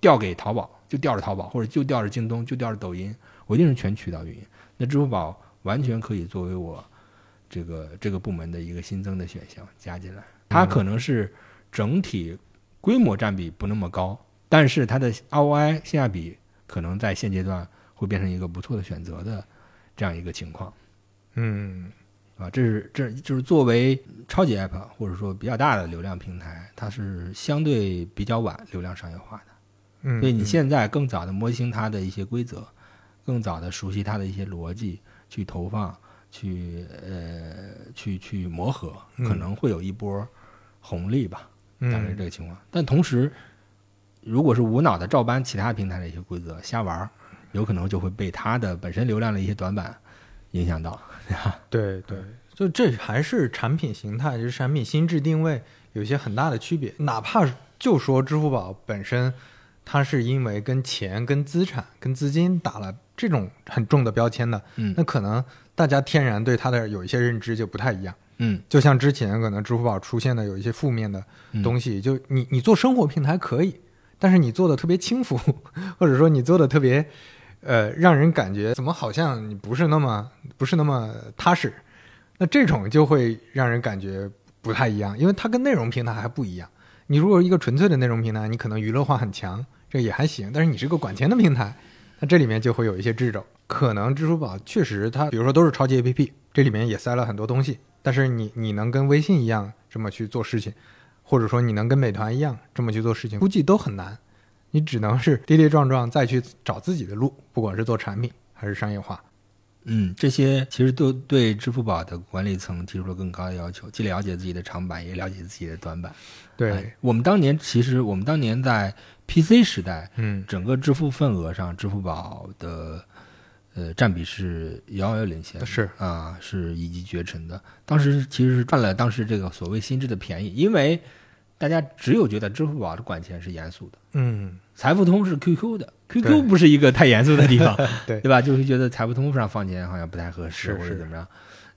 调给淘宝，就调着淘宝，或者就调着京东，就调着抖音，我一定是全渠道运营。那支付宝完全可以作为我这个这个部门的一个新增的选项加进来。它可能是整体规模占比不那么高，但是它的 ROI 性价比可能在现阶段会变成一个不错的选择的这样一个情况。嗯啊，这是这就是作为超级 app 或者说比较大的流量平台，它是相对比较晚流量商业化的。嗯，所以你嗯现在更早的摸清它的一些规则，更早的熟悉它的一些逻辑，去投放，去呃去去磨合，嗯可能会有一波红利吧，大概是嗯这个情况。但同时，如果是无脑的照搬其他平台的一些规则瞎玩，有可能就会被它的本身流量的一些短板影响到。对 (laughs) 对，就这还是产品形态，就是产品心智定位有一些很大的区别。哪怕就说支付宝本身，它是因为跟钱、跟资产、跟资金打了这种很重的标签的，嗯那可能大家天然对它的有一些认知就不太一样。嗯就像之前可能支付宝出现的有一些负面的东西，就你你做生活平台可以，但是你做的特别轻浮，(laughs) 或者说你做的特别呃让人感觉怎么好像你不是那么不是那么踏实，那这种就会让人感觉不太一样，因为它跟内容平台还不一样。你如果一个纯粹的内容平台，你可能娱乐化很强，这也还行，但是你是个管钱的平台，那这里面就会有一些掣肘。可能支付宝确实它，比如说都是超级 APP，这里面也塞了很多东西，但是你你能跟微信一样这么去做事情，或者说你能跟美团一样这么去做事情，估计都很难。你只能是跌跌撞撞再去找自己的路，不管是做产品还是商业化。嗯，这些其实都对支付宝的管理层提出了更高的要求，既了解自己的长板，也了解自己的短板。对，哎我们当年其实我们当年在 PC 时代，嗯整个支付份额上，支付宝的呃占比是遥遥领先的，是啊，是一骑绝尘的。当时其实是赚了当时这个所谓心智的便宜，因为大家只有觉得支付宝的管钱是严肃的，嗯，财付通是 QQ 的，QQ 不是一个太严肃的地方，对 (laughs) 对吧？就会觉得财付通上放钱好像不太合适，或者怎么样，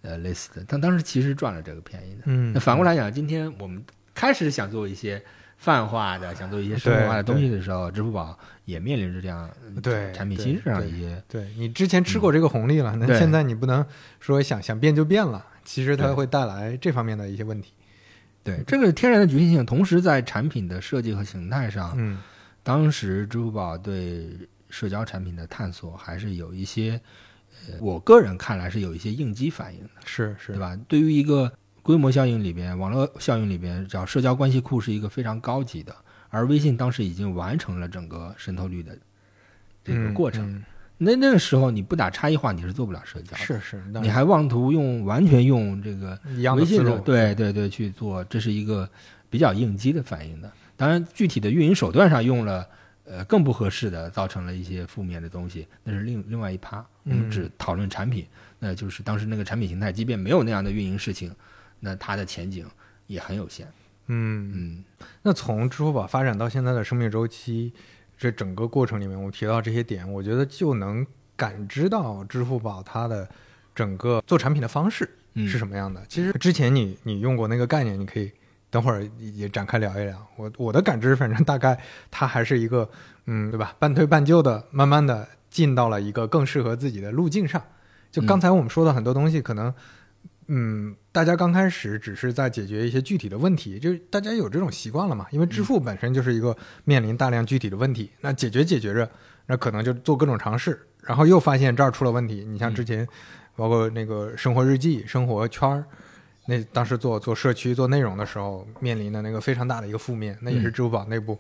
呃，类似的。但当时其实赚了这个便宜的。嗯那反过来讲，今天我们开始想做一些泛化的，想做一些生活化的东西的时候，支付宝也面临着这样呃对产品对心智上的对一些对你之前吃过这个红利了，那对现在你不能说想想变就变了，其实它会带来这方面的一些问题。对这个天然的局限性。同时，在产品的设计和形态上，嗯当时支付宝对社交产品的探索还是有一些，呃，我个人看来是有一些应激反应的。是是，对？吧？对于一个规模效应里边、网络效应里边，叫社交关系库是一个非常高级的，而微信当时已经完成了整个渗透率的这个过程。嗯那那个时候你不打差异化，你是做不了社交的。是是，那你还妄图用完全用这个微信的，，对对对去做，这是一个比较应激的反应的。当然，具体的运营手段上用了呃更不合适的，造成了一些负面的东西，那是另另外一趴。我们嗯只讨论产品，那就是当时那个产品形态，即便没有那样的运营事情，那它的前景也很有限。嗯嗯那从支付宝发展到现在的生命周期，这整个过程里面，我提到这些点，我觉得就能感知到支付宝它的整个做产品的方式嗯是什么样的。其实之前你你用过那个概念，你可以等会儿也展开聊一聊。我我的感知，反正大概它还是一个嗯，对吧？半推半就的，慢慢的进到了一个更适合自己的路径上。就刚才我们说的很多东西，可能嗯，大家刚开始只是在解决一些具体的问题，就是大家有这种习惯了嘛。因为支付本身就是一个面临大量具体的问题，那解决解决着，那可能就做各种尝试，然后又发现这儿出了问题。你像之前，包括那个生活日记、生活圈儿，那当时做做社区、做内容的时候，面临的那个非常大的一个负面，那也是支付宝内部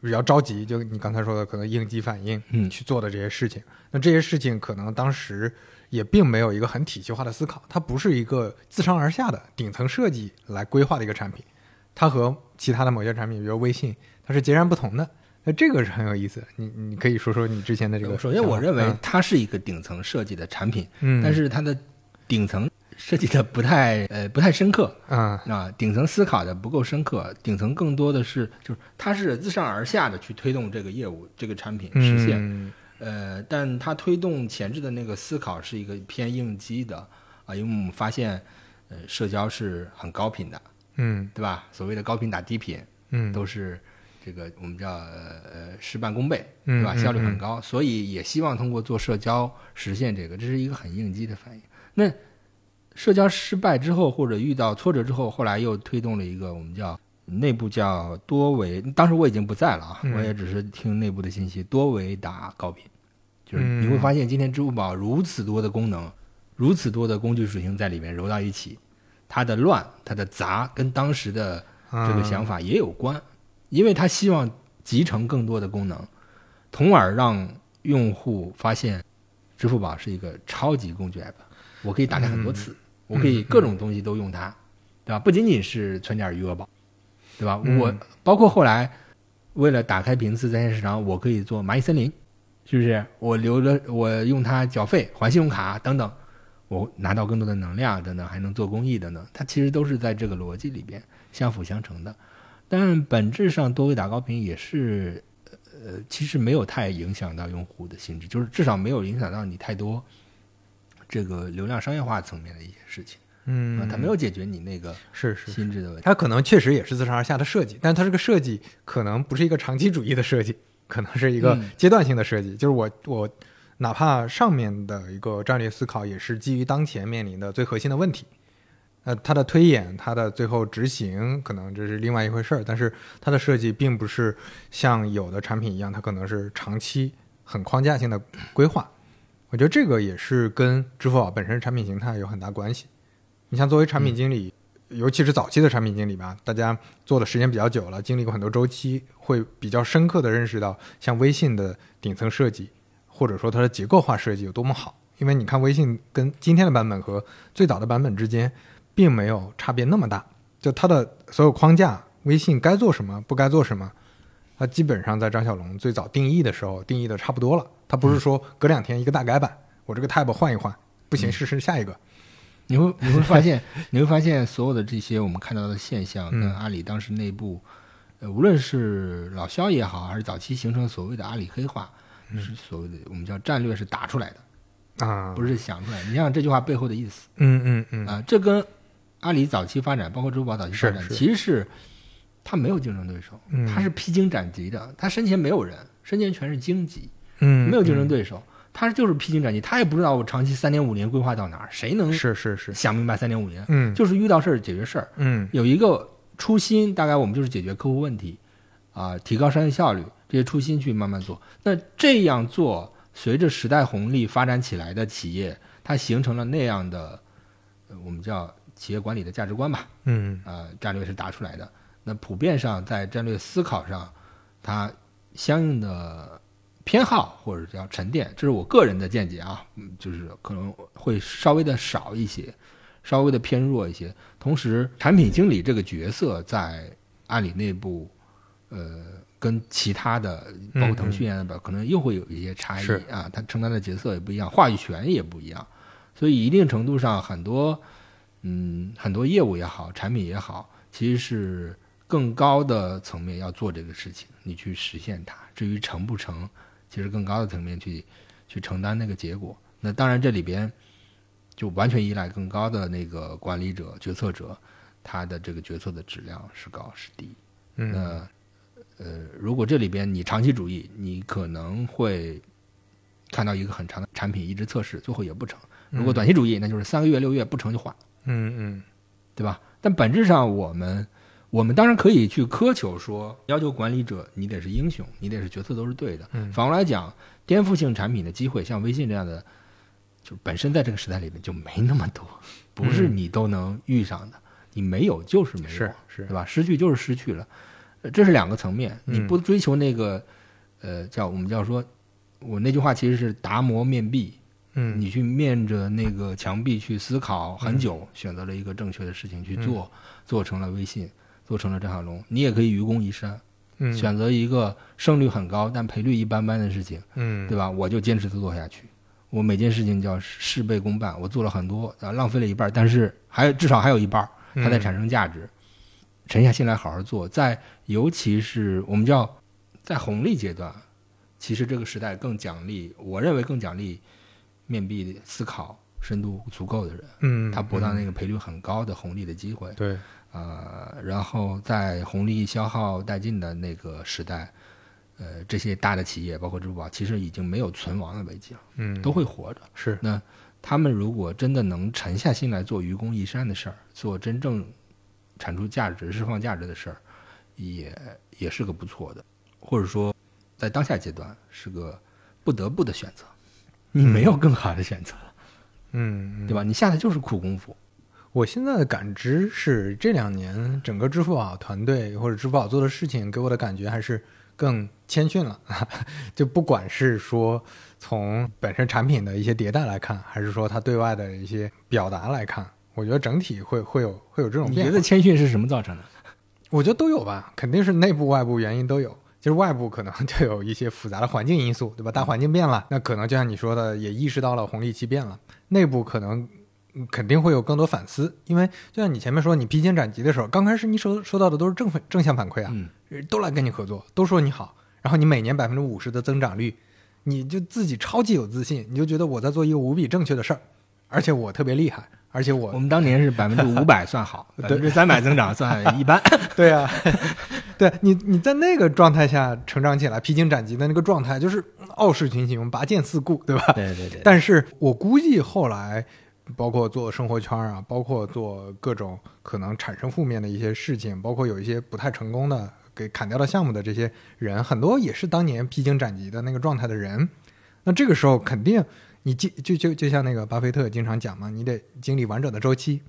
比较着急，就你刚才说的，可能应激反应，嗯去做的这些事情。那这些事情可能当时也并没有一个很体系化的思考，它不是一个自上而下的顶层设计来规划的一个产品，它和其他的某些产品，比如微信，它是截然不同的。那这个是很有意思。你你可以说说你之前的这个。首先，我认为嗯它是一个顶层设计的产品，嗯，但是它的顶层设计的不太呃不太深刻嗯啊，顶层思考的不够深刻，顶层更多的是就是它是自上而下的去推动这个业务这个产品实现，嗯呃，但它推动前置的那个思考是一个偏应激的啊，因为我们发现呃社交是很高频的，嗯对吧？所谓的高频打低频，嗯都是这个我们叫呃呃事半功倍，嗯对吧？嗯效率很嗯高，所以也希望通过做社交实现这个，这是一个很应激的反应。那社交失败之后，或者遇到挫折之后，后来又推动了一个我们叫内部叫多维，当时我已经不在了啊，嗯我也只是听内部的信息，多维打高频，就是嗯你会发现今天支付宝如此多的功能，如此多的工具属性在里面揉到一起，它的乱、它的杂跟当时的这个想法，也有关，因为它希望集成更多的功能，从而让用户发现支付宝是一个超级工具 app，我可以打开很多次，我可以各种东西都用它，对吧？不仅仅是存点余额宝，对吧？嗯。我包括后来为了打开频次在线市场，我可以做蚂蚁森林，是不是？我留着我用它缴费、还信用卡等等。我拿到更多的能量等等，还能做公益等等，它其实都是在这个逻辑里边相辅相成的。但本质上多维打高频也是，呃，其实没有太影响到用户的心智，就是至少没有影响到你太多这个流量商业化层面的一些事情啊，嗯，它没有解决你那个是是，心智的问题。它可能确实也是自上而下的设计，但它这个设计可能不是一个长期主义的设计，可能是一个嗯阶段性的设计。就是我我哪怕上面的一个战略思考，也是基于当前面临的最核心的问题。呃，它的推演，它的最后执行，可能这是另外一回事儿。但是它的设计并不是像有的产品一样，它可能是长期很框架性的规划。我觉得这个也是跟支付宝本身产品形态有很大关系。你像作为产品经理，尤其是早期的产品经理吧，大家做的时间比较久了，经历过很多周期，会比较深刻的认识到，像微信的顶层设计，或者说它的结构化设计有多么好。因为你看微信跟今天的版本和最早的版本之间，并没有差别那么大，就它的所有框架，微信该做什么，不该做什么，它基本上在张小龙最早定义的时候定义的差不多了。它不是说隔两天一个大改版，我这个 tab 换一换，不行试试下一个。你会你会发现，(laughs) 你会发现所有的这些我们看到的现象，嗯。跟阿里当时内部，呃，无论是老肖也好，还是早期形成所谓的阿里黑化，是所谓的我们叫战略是打出来的，啊，不是想出来。你想想这句话背后的意思嗯嗯嗯。啊、这跟阿里早期发展，包括支付宝早期发展，其实是它没有竞争对手，嗯。它是披荆斩棘的，它身前没有人，身前全是荆棘，嗯，没有竞争对手，它就是披荆斩棘，他也不知道我长期三年五年规划到哪儿，谁能是是是，想明白三年五年？嗯就是遇到事儿解决事儿，嗯有一个初心，大概我们就是解决客户问题，啊，提高商业效率，这些初心去慢慢做。那这样做，随着时代红利发展起来的企业，它形成了那样的，呃我们叫企业管理的价值观吧，嗯啊，战略是打出来的。那普遍上在战略思考上，它相应的偏好或者叫沉淀，这是我个人的见解啊，嗯，就是可能会稍微的少一些，稍微的偏弱一些。同时，产品经理这个角色在阿里内部，呃，跟其他的包括腾讯啊，可能又会有一些差异啊，他承担的角色也不一样，话语权也不一样，所以一定程度上，很多嗯很多业务也好，产品也好，其实是更高的层面要做这个事情，你去实现它。至于成不成，其实更高的层面去去承担那个结果。那当然这里边就完全依赖更高的那个管理者、决策者，他的这个决策的质量是高是低。嗯那呃，如果这里边你长期主义，你可能会看到一个很长的产品一直测试，最后也不成。如果短期主义，那就是三个月、六月不成就换，嗯嗯对吧？但本质上，我们我们当然可以去苛求说，要求管理者你得是英雄，你得是决策都是对的。嗯。反过来讲，颠覆性产品的机会，像微信这样的，就本身在这个时代里面就没那么多，不是你都能遇上的，你没有就是没有，是是。对吧？失去就是失去了，呃这是两个层面。你嗯不追求那个，呃，叫我们叫说，我那句话其实是达摩面壁，嗯。你去面着那个墙壁去思考很久，选择了一个正确的事情去做，做成了微信，做成了张小龙。你也可以愚公移山，嗯选择一个胜率很高但赔率一般般的事情，嗯对吧？我就坚持的做下去。我每件事情叫事倍功半，我做了很多，啊，浪费了一半，但是还有至少还有一半它在产生价值。沉下心来好好做，在尤其是我们叫在红利阶段，其实这个时代更奖励，我认为更奖励面壁思考深度足够的人，嗯，他博到嗯那个赔率很高的红利的机会。对，呃，然后在红利消耗殆尽的那个时代，呃，这些大的企业，包括支付宝，其实已经没有存亡的危机了，嗯，都会活着。是，那他们如果真的能沉下心来做愚公移山的事儿，做真正产出价值、释放价值的事儿，也也是个不错的，或者说在当下阶段是个不得不的选择，你没有更好的选择了，嗯，对吧？你下的就是苦功夫。我现在的感知是，这两年整个支付宝团队或者支付宝做的事情，给我的感觉还是更谦逊了。(laughs) 就不管是说从本身产品的一些迭代来看，还是说它对外的一些表达来看，我觉得整体会会有会有这种变化。你觉得谦逊是什么造成的？我觉得都有吧，肯定是内部外部原因都有。就是外部可能 (laughs) 就有一些复杂的环境因素，对吧？大环境变了，那可能就像你说的，也意识到了红利期变了。内部可能嗯肯定会有更多反思，因为就像你前面说，你披荆斩棘的时候，刚开始你收收到的都是正反正向反馈啊，嗯，都来跟你合作，都说你好，然后你每年百分之五十的增长率，你就自己超级有自信，你就觉得我在做一个无比正确的事儿，而且我特别厉害，而且我我们当年是 (laughs) 百分之五百算好，百分之三百增长算一般。(laughs) 对啊，对 (laughs) 你你在那个状态下成长起来，披荆斩棘的那个状态，就是傲视群雄、拔剑四顾，对吧？对对对，但是我估计后来，包括做生活圈啊，包括做各种可能产生负面的一些事情，包括有一些不太成功的给砍掉的项目的这些人，很多也是当年披荆斩棘的那个状态的人。那这个时候肯定你经就就就像那个巴菲特经常讲嘛，你得经历完整的周期。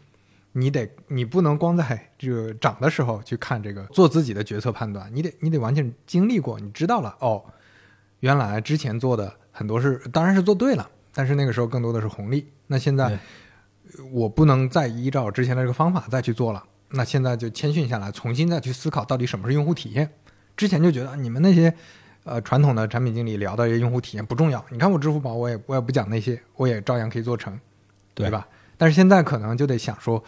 你得，你不能光在这个涨的时候去看这个做自己的决策判断，你得，你得完全经历过，你知道了哦，原来之前做的很多是当然是做对了，但是那个时候更多的是红利。那现在我不能再依照之前的这个方法再去做了，那现在就谦逊下来，重新再去思考到底什么是用户体验。之前就觉得啊你们那些呃传统的产品经理聊的用户体验不重要，你看我支付宝我也我也不讲那些，我也照样可以做成，对。对吧？但是现在可能就得想说，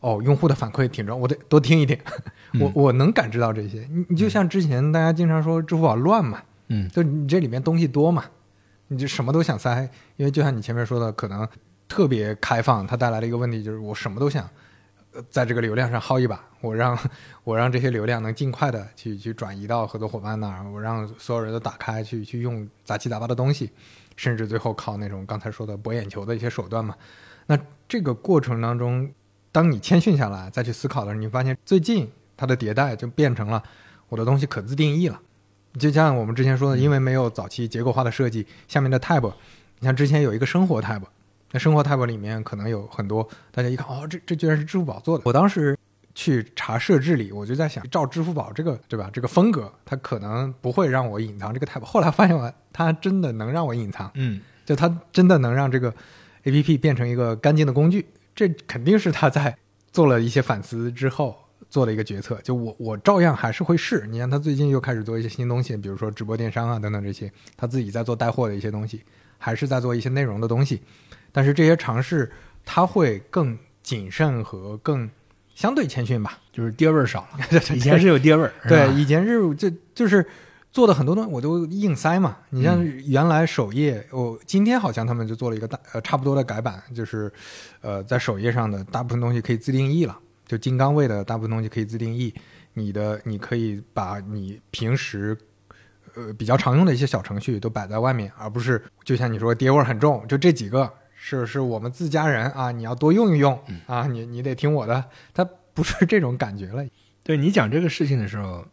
哦，用户的反馈挺重要，我得多听一听，我嗯。我能感知到这些。你你就像之前大家经常说支付宝乱嘛，嗯，就你这里面东西多嘛，你就什么都想塞，因为就像你前面说的，可能特别开放，它带来的一个问题就是我什么都想，在这个流量上薅一把，我让我让这些流量能尽快的去去转移到合作伙伴那儿，我让所有人都打开去去用杂七杂八的东西，甚至最后靠那种刚才说的博眼球的一些手段嘛。那这个过程当中，当你谦逊下来再去思考的时候，你发现最近它的迭代就变成了我的东西可自定义了。就像我们之前说的，因为没有早期结构化的设计，下面的 tab，你像之前有一个生活 tab，那生活 tab 里面可能有很多，大家一看哦，这这居然是支付宝做的。我当时去查设置里，我就在想，照支付宝这个对吧，这个风格，它可能不会让我隐藏这个 tab。后来发现我它真的能让我隐藏，嗯，就它真的能让这个 A P P 变成一个干净的工具，这肯定是它在做了一些反思之后做了一个决策。就我我照样还是会试，你看他最近又开始做一些新东西，比如说直播电商啊等等这些，他自己在做带货的一些东西，还是在做一些内容的东西。但是这些尝试他会更谨慎和更相对谦逊吧。就是爹味儿少了，(laughs) 以前是有爹味儿，(laughs) 对，以前是就就是做的很多东西我都硬塞嘛。你像嗯原来首页，我、今天好像他们就做了一个大呃差不多的改版，就是呃在首页上的大部分东西可以自定义了，就金刚位的大部分东西可以自定义。你的你可以把你平时呃比较常用的一些小程序都摆在外面，而不是就像你说爹味儿很重，就这几个是是我们自家人啊，你要多用一用嗯啊，你你得听我的，(laughs) 它不是这种感觉了。对你讲这个事情的时候，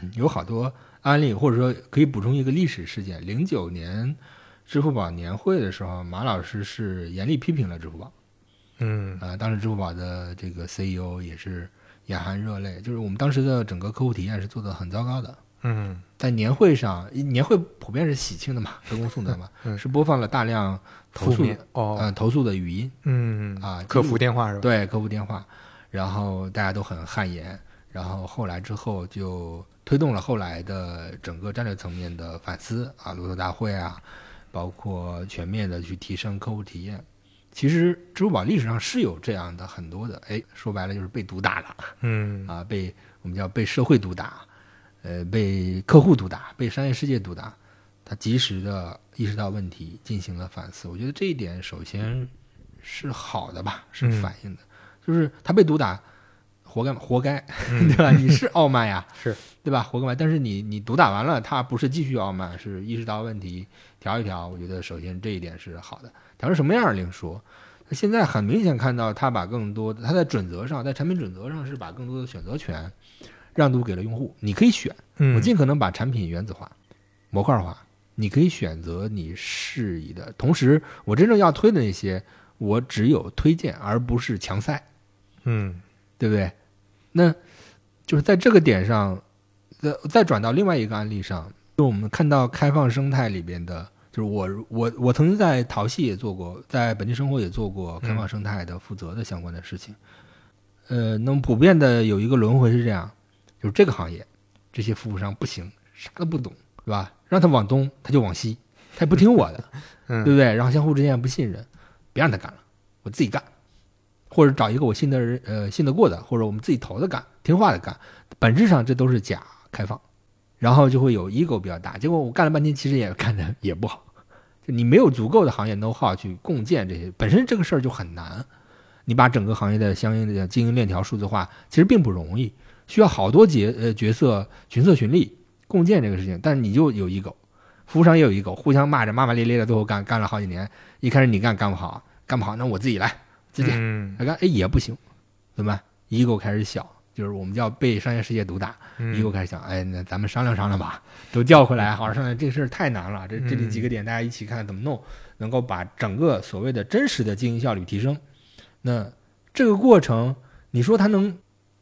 嗯有好多案例，或者说可以补充一个历史事件。零九年支付宝年会的时候，马老师是严厉批评了支付宝。嗯啊、当时支付宝的这个 CEO 也是眼含热泪，就是我们当时的整个客户体验是做的很糟糕的。嗯在年会上，年会普遍是喜庆的嘛，歌功颂德嘛，(laughs) 嗯是播放了大量投诉面哦，呃投诉的语音嗯啊，客服电话是吧？对客服电话，然后大家都很汗颜，然后后来之后就推动了后来的整个战略层面的反思啊，骆驼大会啊，包括全面的去提升客户体验。其实支付宝历史上是有这样的很多的，哎，说白了就是被毒打了嗯 (laughs) 啊，被我们叫被社会毒打，呃，被客户毒打，被商业世界毒打。他及时的意识到问题，进行了反思。我觉得这一点首先是好的吧，是反映的，就是他被毒打，活该，活该，(laughs) 对吧？你是傲慢呀，(laughs) 是对吧？活该嘛。但是你你毒打完了，他不是继续傲慢，是意识到问题，调一调。我觉得首先这一点是好的，调成什么样另说。那现在很明显看到，他把更多的他在准则上，在产品准则上是把更多的选择权让渡给了用户，你可以选，嗯我尽可能把产品原子化、模块化。你可以选择你适宜的，同时我真正要推的那些，我只有推荐，而不是强塞，嗯对不对？那就是在这个点上，再再转到另外一个案例上，就我们看到开放生态里边的，就是我我我曾经在淘系也做过，在本地生活也做过开放生态的负责的相关的事情。呃，那么普遍的有一个轮回是这样，就是这个行业这些服务商不行，啥都不懂，是吧？让他往东，他就往西，他也不听我的，(laughs) 嗯对不对？然后相互之间也不信任，别让他干了，我自己干，或者找一个我信的人，呃，信得过的，或者我们自己投的干，听话的干。本质上这都是假开放，然后就会有 ego 比较大。结果我干了半天，其实也干的 (laughs) 也不好，就你没有足够的行业 know how 去共建这些，本身这个事儿就很难。你把整个行业的相应的经营链条数字化，其实并不容易，需要好多角呃角色群策群力共建这个事情。但是你就有 ego，服务商也有 ego，互相骂着骂骂咧咧的，最后干干了好几年。一开始你干干不好，干不好那我自己来自己嗯来干，哎也不行，怎么办？ego 开始小，就是我们叫被商业世界毒打。嗯 ego 开始想，哎，那咱们商量商量吧，都叫回来，好好商量。这个事儿太难了，这这里几个点大家一起看怎么弄，能够把整个所谓的真实的经营效率提升。那这个过程，你说他能，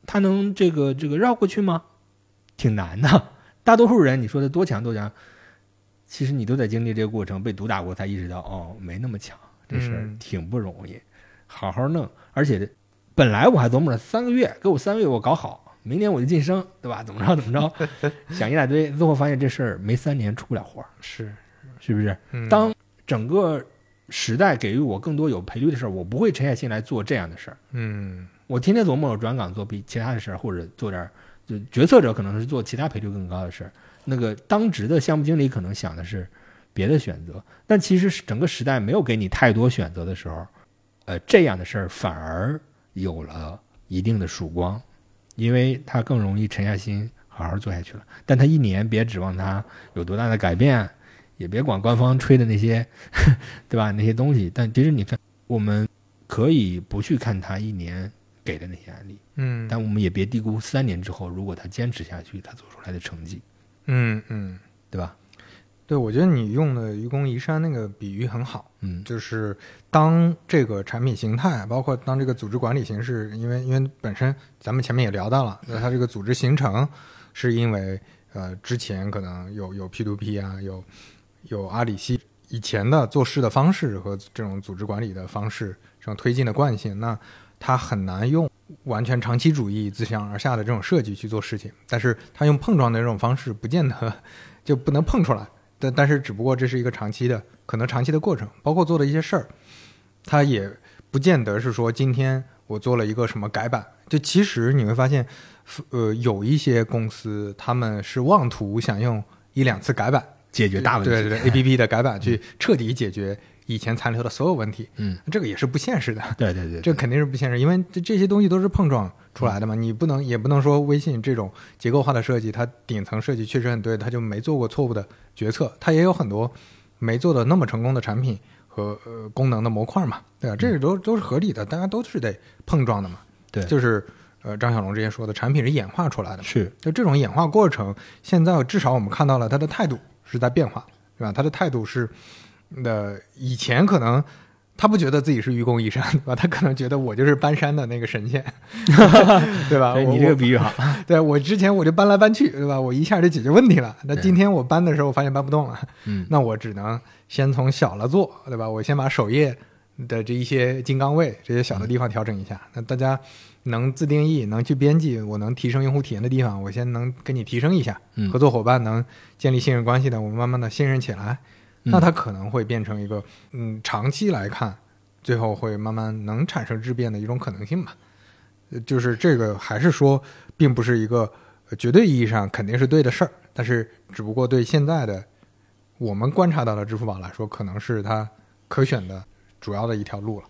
他能这个这个绕过去吗？挺难的。(laughs) 大多数人，你说的多强多强，其实你都在经历这个过程，被毒打过才意识到，哦，没那么强，这事儿嗯挺不容易，好好弄。而且本来我还琢磨着三个月，给我三个月我搞好，明年我就晋升，对吧？怎么着怎么着，(laughs) 想一大堆，最后发现这事儿没三年出不了活儿，是是不是？嗯当整个时代给予我更多有赔率的事儿，我不会沉下心来做这样的事儿。嗯我天天琢磨我转岗做比其他的事儿，或者做点儿就决策者可能是做其他赔率更高的事儿。那个当值的项目经理可能想的是别的选择，但其实整个时代没有给你太多选择的时候，呃，这样的事儿反而有了一定的曙光，因为他更容易沉下心好好做下去了。但他一年别指望他有多大的改变，也别管官方吹的那些，(laughs) 对吧？那些东西。但其实你看，我们可以不去看他一年给的那些案例，嗯但我们也别低估三年之后，如果他坚持下去，他做出来的成绩，嗯嗯，对吧？对，我觉得你用的愚公移山那个比喻很好。嗯就是当这个产品形态，包括当这个组织管理形式，因为因为本身咱们前面也聊到了，那它这个组织形成是因为呃之前可能有有 P to P 啊，有有阿里系以前的做事的方式和这种组织管理的方式，这种推进的惯性，那它很难用完全长期主义自上而下的这种设计去做事情，但是它用碰撞的这种方式，不见得 (laughs) 就不能碰出来。但但是只不过这是一个长期的，可能长期的过程，包括做的一些事儿，它也不见得是说今天我做了一个什么改版，就其实你会发现，呃，有一些公司他们是妄图想用一两次改版解决大问题。对对对，A P P 的改版去彻底解决以前残留的所有问题，嗯，这个也是不现实的。对对对，这肯定是不现实，因为这这些东西都是碰撞出来的嘛。你不能也不能说微信这种结构化的设计，它顶层设计确实很对，它就没做过错误的决策。它也有很多没做的那么成功的产品和呃功能的模块嘛，对吧？这个都都是合理的，大家都是得碰撞的嘛。对就是呃张小龙之前说的，产品是演化出来的嘛。是就这种演化过程，现在至少我们看到了他的态度是在变化，对吧？他的态度是，呃，以前可能他不觉得自己是愚公移山，对吧？他可能觉得我就是搬山的那个神仙，(laughs) 对吧？你这个比喻好，(laughs) 对我之前我就搬来搬去，对吧？我一下就解决问题了。那今天我搬的时候，我发现搬不动了，嗯，那我只能先从小了做，对吧？我先把首页的这一些金刚位，这些小的地方调整一下。那大家能自定义、能去编辑，我能提升用户体验的地方，我先能给你提升一下。嗯合作伙伴能建立信任关系的，我们慢慢的信任起来，嗯那它可能会变成一个嗯，长期来看，最后会慢慢能产生质变的一种可能性吧。呃就是这个还是说，并不是一个呃绝对意义上肯定是对的事儿，但是只不过对现在的我们观察到的支付宝来说，可能是它可选的主要的一条路了。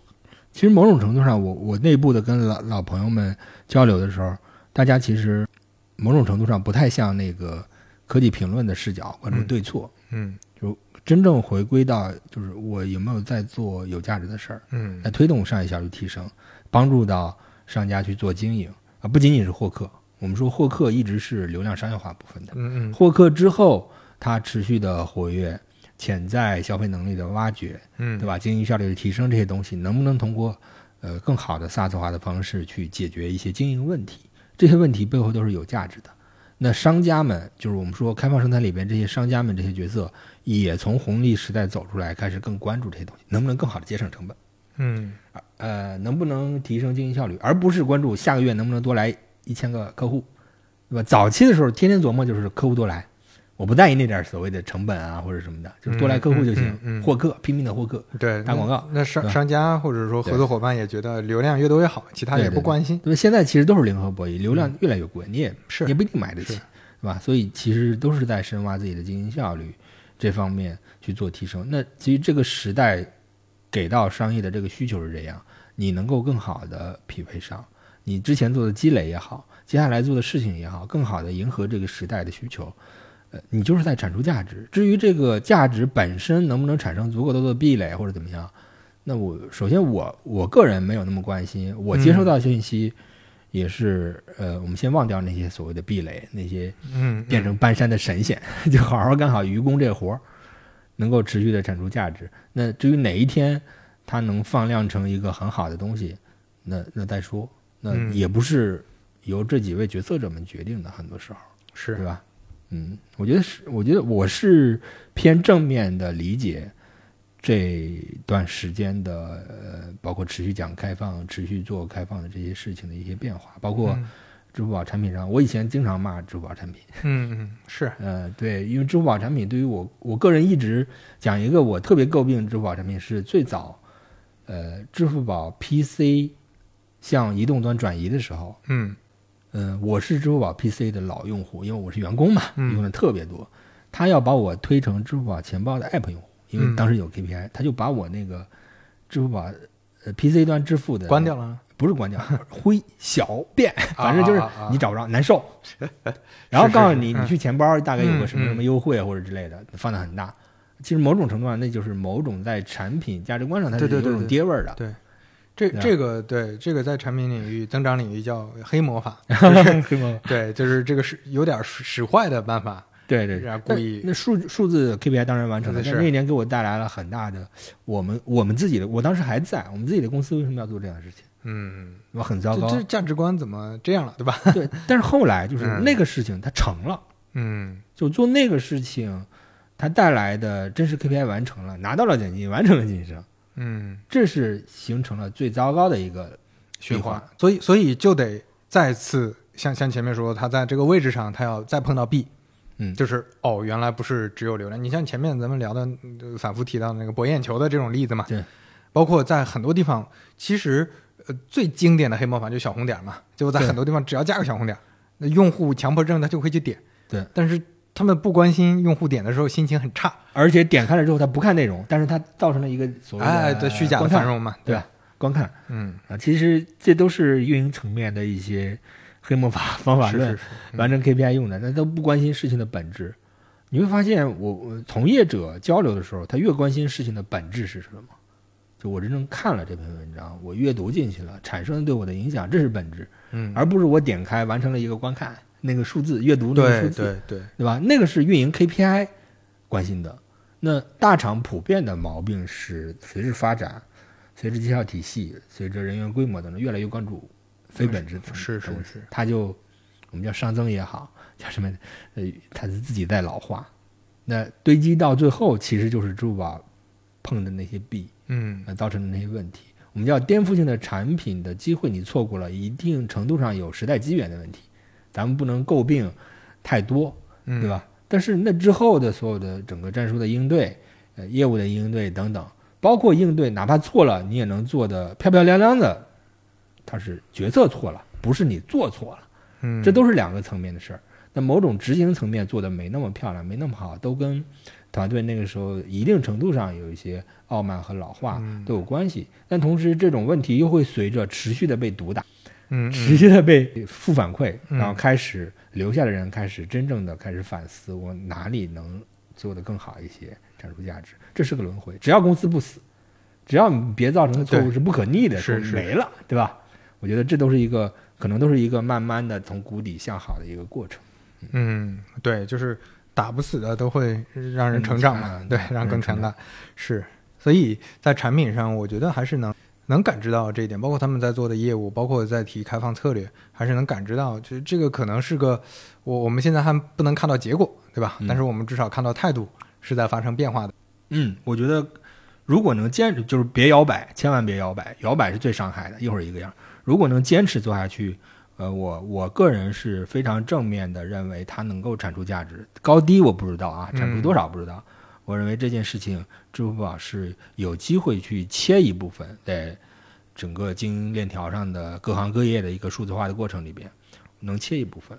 其实某种程度上，我我内部的跟老老朋友们交流的时候，大家其实某种程度上不太像那个科技评论的视角关注嗯对错，嗯真正回归到就是我有没有在做有价值的事儿，嗯来推动商业效率提升，帮助到商家去做经营啊，不仅仅是获客。我们说获客一直是流量商业化部分的，嗯嗯获客之后它持续的活跃、潜在消费能力的挖掘，嗯，对吧？经营效率的提升这些东西，能不能通过呃更好的 SaaS 化的方式去解决一些经营问题？这些问题背后都是有价值的。那商家们，就是我们说开放生态里边这些商家们这些角色，也从红利时代走出来，开始更关注这些东西，能不能更好的节省成本？嗯呃，能不能提升经营效率，而不是关注下个月能不能多来一千个客户，对吧？早期的时候，天天琢磨就是客户多来，我不在意那点所谓的成本啊或者什么的，就是多来客户就行，嗯嗯嗯获客，拼命的获客。对，打广告那那商商家或者说合作伙伴也觉得流量越多越好，其他也不关心。对吧？现在其实都是零和博弈，流量越来越贵，你也是也不一定买得起，对吧？所以其实都是在深挖自己的经营效率这方面去做提升。那其实这个时代给到商业的这个需求是这样，你能够更好的匹配上你之前做的积累也好，接下来做的事情也好，更好的迎合这个时代的需求。呃，你就是在产出价值。至于这个价值本身能不能产生足够多的壁垒或者怎么样，那我首先我我个人没有那么关心，我接收到的信息也是、呃，我们先忘掉那些所谓的壁垒，那些嗯，变成搬山的神仙，(laughs) 就好好干好愚公这活儿，能够持续的产出价值。那至于哪一天它能放量成一个很好的东西，那那再说，那嗯也不是由这几位决策者们决定的，很多时候。是对吧？嗯，我觉得是，我觉得我是偏正面的理解这段时间的呃，包括持续讲开放、持续做开放的这些事情的一些变化，包括嗯。支付宝产品上，我以前经常骂支付宝产品，(laughs) 嗯嗯是。呃，对，因为支付宝产品对于我，我个人一直讲一个我特别诟病支付宝产品是最早，呃，支付宝 PC 向移动端转移的时候，嗯。嗯，我是支付宝 PC 的老用户，因为我是员工嘛，嗯。用的特别多。他要把我推成支付宝钱包的 App 用户，因为嗯当时有 KPI，、他就把我那个支付宝呃 PC 端支付的关掉，了。不是关掉，(laughs) 灰小变，反正就是你找不着，难受。然后告诉你，你去钱包大概有个什么什么优惠或者之类的，放的很大。其实某种程度上，那就是某种在产品价值观上它是有种对对对对跌味儿的。对，这这个对这个在产品领域、增长领域叫黑魔法，(laughs) 就是黑吗？对，就是这个是有点使使坏的办法，对对，那然后故意。那数数字 KPI 当然完成了，是但那一年给我带来了很大的，我们我们自己的，我当时还在，我们自己的公司为什么要做这样的事情？嗯，我很糟糕。这这价值观怎么这样了，对吧？对，但是后来就是嗯。那个事情它成了，嗯。就做那个事情，它带来的真实 KPI 完成了，拿到了奖金，完成了晋升，嗯，这是形成了最糟糕的一个循环环，所以所以就得再次像像前面说，他在这个位置上，他要再碰到 B，嗯就是哦，原来不是只有流量。你像前面咱们聊的呃反复提到的那个博眼球的这种例子嘛，对，包括在很多地方，其实呃最经典的黑魔法就是小红点儿嘛，就在很多地方只要加个小红点，那用户强迫症他就会去点，对，但是他们不关心用户点的时候心情很差，而且点开了之后，他不看内容，但是他造成了一个所谓的哎，对虚假的繁荣嘛，对吧？观看嗯，啊，其实这都是运营层面的一些黑魔法方法论完成 KPI 用的，那都不关心事情的本质。你会发现我，我从业者交流的时候，他越关心事情的本质是什么。就我真正看了这篇文章，我阅读进去了，产生对我的影响，这是本质，嗯，而不是我点开完成了一个观看那个数字，阅读那个数对字，对对，对吧？那个是运营 KPI 关心的。那大厂普遍的毛病是随着发展，随着绩效体系，随着人员规模等等，越来越关注非本质层是是是它就我们叫熵增也好，叫什么？呃，它是自己在老化。那堆积到最后，其实就是支付宝碰的那些壁，嗯呃，造成的那些问题。我们叫颠覆性的产品的机会，你错过了，一定程度上有时代机缘的问题，咱们不能诟病太多，嗯，对？吧？但是那之后的所有的整个战术的应对，呃，业务的应对等等，包括应对，哪怕错了，你也能做的漂漂亮亮的，它是决策错了，不是你做错了。嗯，这都是两个层面的事儿。那某种执行层面做的没那么漂亮，没那么好，都跟团队那个时候一定程度上有一些傲慢和老化嗯都有关系。但同时，这种问题又会随着持续的被毒打，嗯持续的被负反馈，嗯然后开始留下的人开始真正的开始反思，我哪里能做得更好一些，产出价值。这是个轮回，只要公司不死，只要你别造成的错误是不可逆的，是就是没了，对吧？我觉得这都是一个可能都是一个慢慢的从谷底向好的一个过程。嗯，对，就是打不死的都会让人成长嘛，(laughs) 对，嗯对让更强大。是，所以在产品上，我觉得还是能能感知到这一点，包括他们在做的业务，包括在提开放策略，还是能感知到，就这个可能是个我我们现在还不能看到结果，对吧？嗯但是我们至少看到态度是在发生变化的。嗯，我觉得如果能坚持，就是别摇摆，千万别摇摆，摇摆是最伤害的，一会儿一个样。如果能坚持做下去，呃，我我个人是非常正面的，认为它能够产出价值，高低我不知道啊，产出多少不知道。我认为这件事情，支付宝是有机会去切一部分在整个经营链条上的各行各业的一个数字化的过程里边，能切一部分。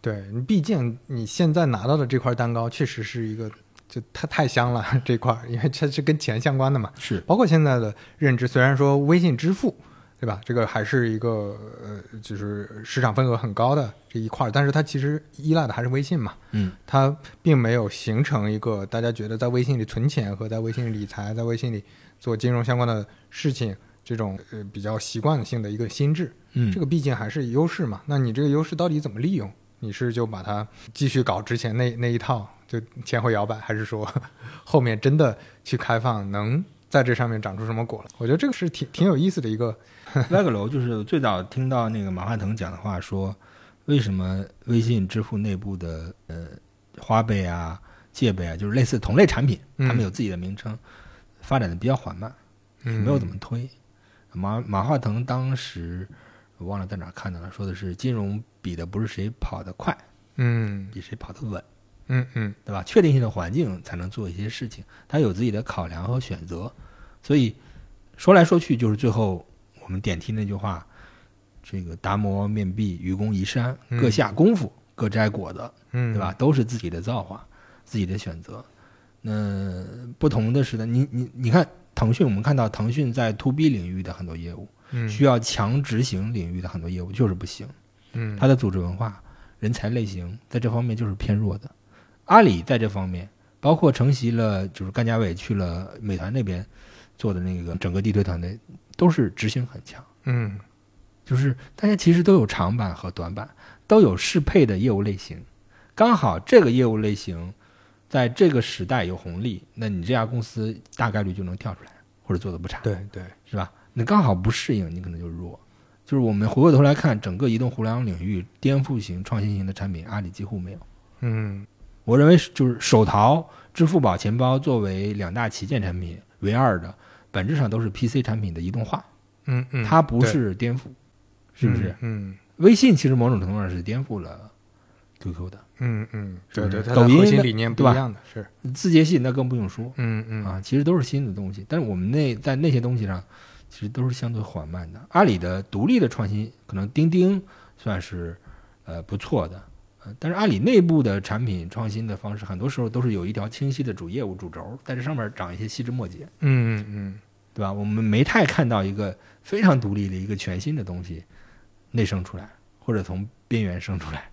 对你，毕竟你现在拿到的这块蛋糕，确实是一个就它太香了 (laughs) 这块儿，因为它是跟钱相关的嘛。是，包括现在的认知，虽然说微信支付，对吧？这个还是一个呃，就是市场份额很高的这一块儿，但是它其实依赖的还是微信嘛，嗯它并没有形成一个大家觉得在微信里存钱和在微信里理财、在微信里做金融相关的事情这种呃比较习惯性的一个心智。嗯，这个毕竟还是优势嘛。那你这个优势到底怎么利用？你是就把它继续搞之前那那一套，就前后摇摆，还是说 (laughs) 后面真的去开放，能在这上面长出什么果来？我觉得这个是挺挺有意思的一个。(laughs) 歪个楼就是最早听到那个马化腾讲的话说，为什么微信支付内部的呃花呗啊、借呗啊，就是类似同类产品，嗯他们有自己的名称，发展的比较缓慢，嗯没有怎么推。马马化腾当时我忘了在哪儿看到了，说的是金融比的不是谁跑得快，嗯比谁跑得稳，嗯嗯嗯对吧？确定性的环境才能做一些事情，他有自己的考量和选择，所以说来说去就是最后我们点题那句话：这个达摩面壁，愚公移山，嗯各下功夫，各摘果子，嗯，对吧？？都是自己的造化，自己的选择。那不同的是呢，你你你看腾讯，我们看到腾讯在 to B 领域的很多业务，嗯需要强执行领域的很多业务就是不行。嗯，它的组织文化、人才类型在这方面就是偏弱的。阿里在这方面，包括承袭了就是甘家伟去了美团那边做的那个整个地推团队，都是执行很强。嗯就是大家其实都有长板和短板，都有适配的业务类型。刚好这个业务类型在这个时代有红利，那你这家公司大概率就能跳出来，或者做的不差。对对，是吧？你刚好不适应，你可能就弱。就是我们回过头来看，整个移动互联网领域颠覆型、创新型的产品，阿里几乎没有。嗯我认为是就是手淘、支付宝钱包作为两大旗舰产品为二的，本质上都是 PC 产品的移动化，嗯嗯，它不是颠覆，是不是？嗯微信其实某种程度上是颠覆了 QQ 的，嗯嗯，对对，抖音理念不一样的是，字节系那更不用说嗯嗯啊，其实都是新的东西。但是我们那在那些东西上，其实都是相对缓慢的。阿里的独立的创新，可能钉钉算是呃不错的，呃，但是阿里内部的产品创新的方式，很多时候都是有一条清晰的主业务主轴，在这上面长一些细枝末节，嗯嗯嗯对吧？我们没太看到一个非常独立的一个全新的东西内生出来，或者从边缘生出来，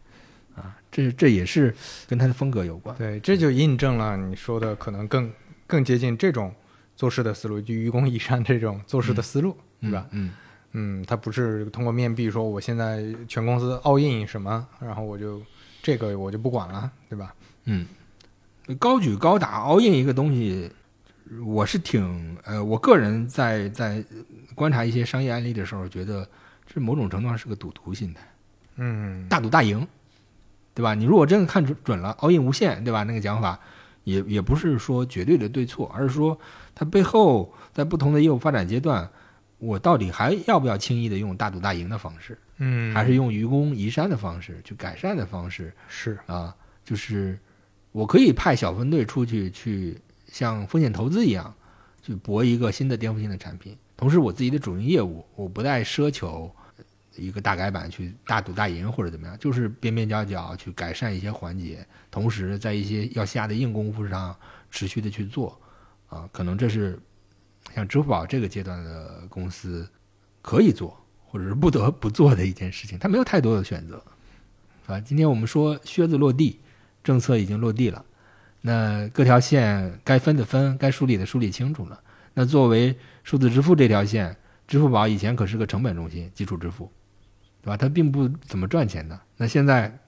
啊，这这也是跟它的风格有关。对，这就印证了你说的可能更更接近这种做事的思路，就愚公移山这种做事的思路，对吧？嗯？嗯，他不是通过面壁说我现在全公司 all in 什么，然后我就这个我就不管了，对吧？嗯，高举高打 all in 一个东西，我是挺呃，我个人在在观察一些商业案例的时候，觉得这某种程度上是个赌徒心态，嗯大赌大赢，对吧？你如果真的看准准了 all in 无限，对吧？那个讲法也也不是说绝对的对错，而是说它背后在不同的业务发展阶段，我到底还要不要轻易的用大赌大赢的方式，嗯，还是用愚公移山的方式去改善的方式？是。啊？就是我可以派小分队出去去像风险投资一样去搏一个新的颠覆性的产品，同时我自己的主营业务我不再奢求一个大改版去大赌大赢或者怎么样，就是边边角角去改善一些环节，同时在一些要下的硬功夫上持续的去做。啊，可能这是像支付宝这个阶段的公司可以做或者是不得不做的一件事情，它没有太多的选择，啊，今天我们说靴子落地。政策已经落地了，那各条线该分的分，该梳理的梳理清楚了。那作为数字支付这条线，支付宝以前可是个成本中心，基础支付，对吧？它并不怎么赚钱的。那现在，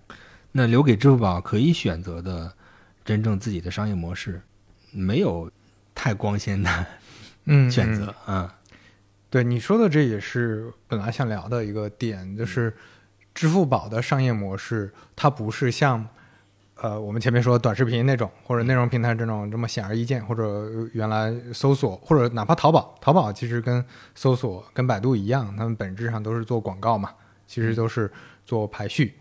那留给支付宝可以选择的真正自己的商业模式，没有太光鲜的嗯选择啊。对你说的，这也是本来想聊的一个点，就是支付宝的商业模式，它不是像。呃，我们前面说短视频那种，或者内容平台这种这么显而易见，或者原来搜索，或者哪怕淘宝，淘宝其实跟搜索跟百度一样，他们本质上都是做广告嘛，其实都是做排序。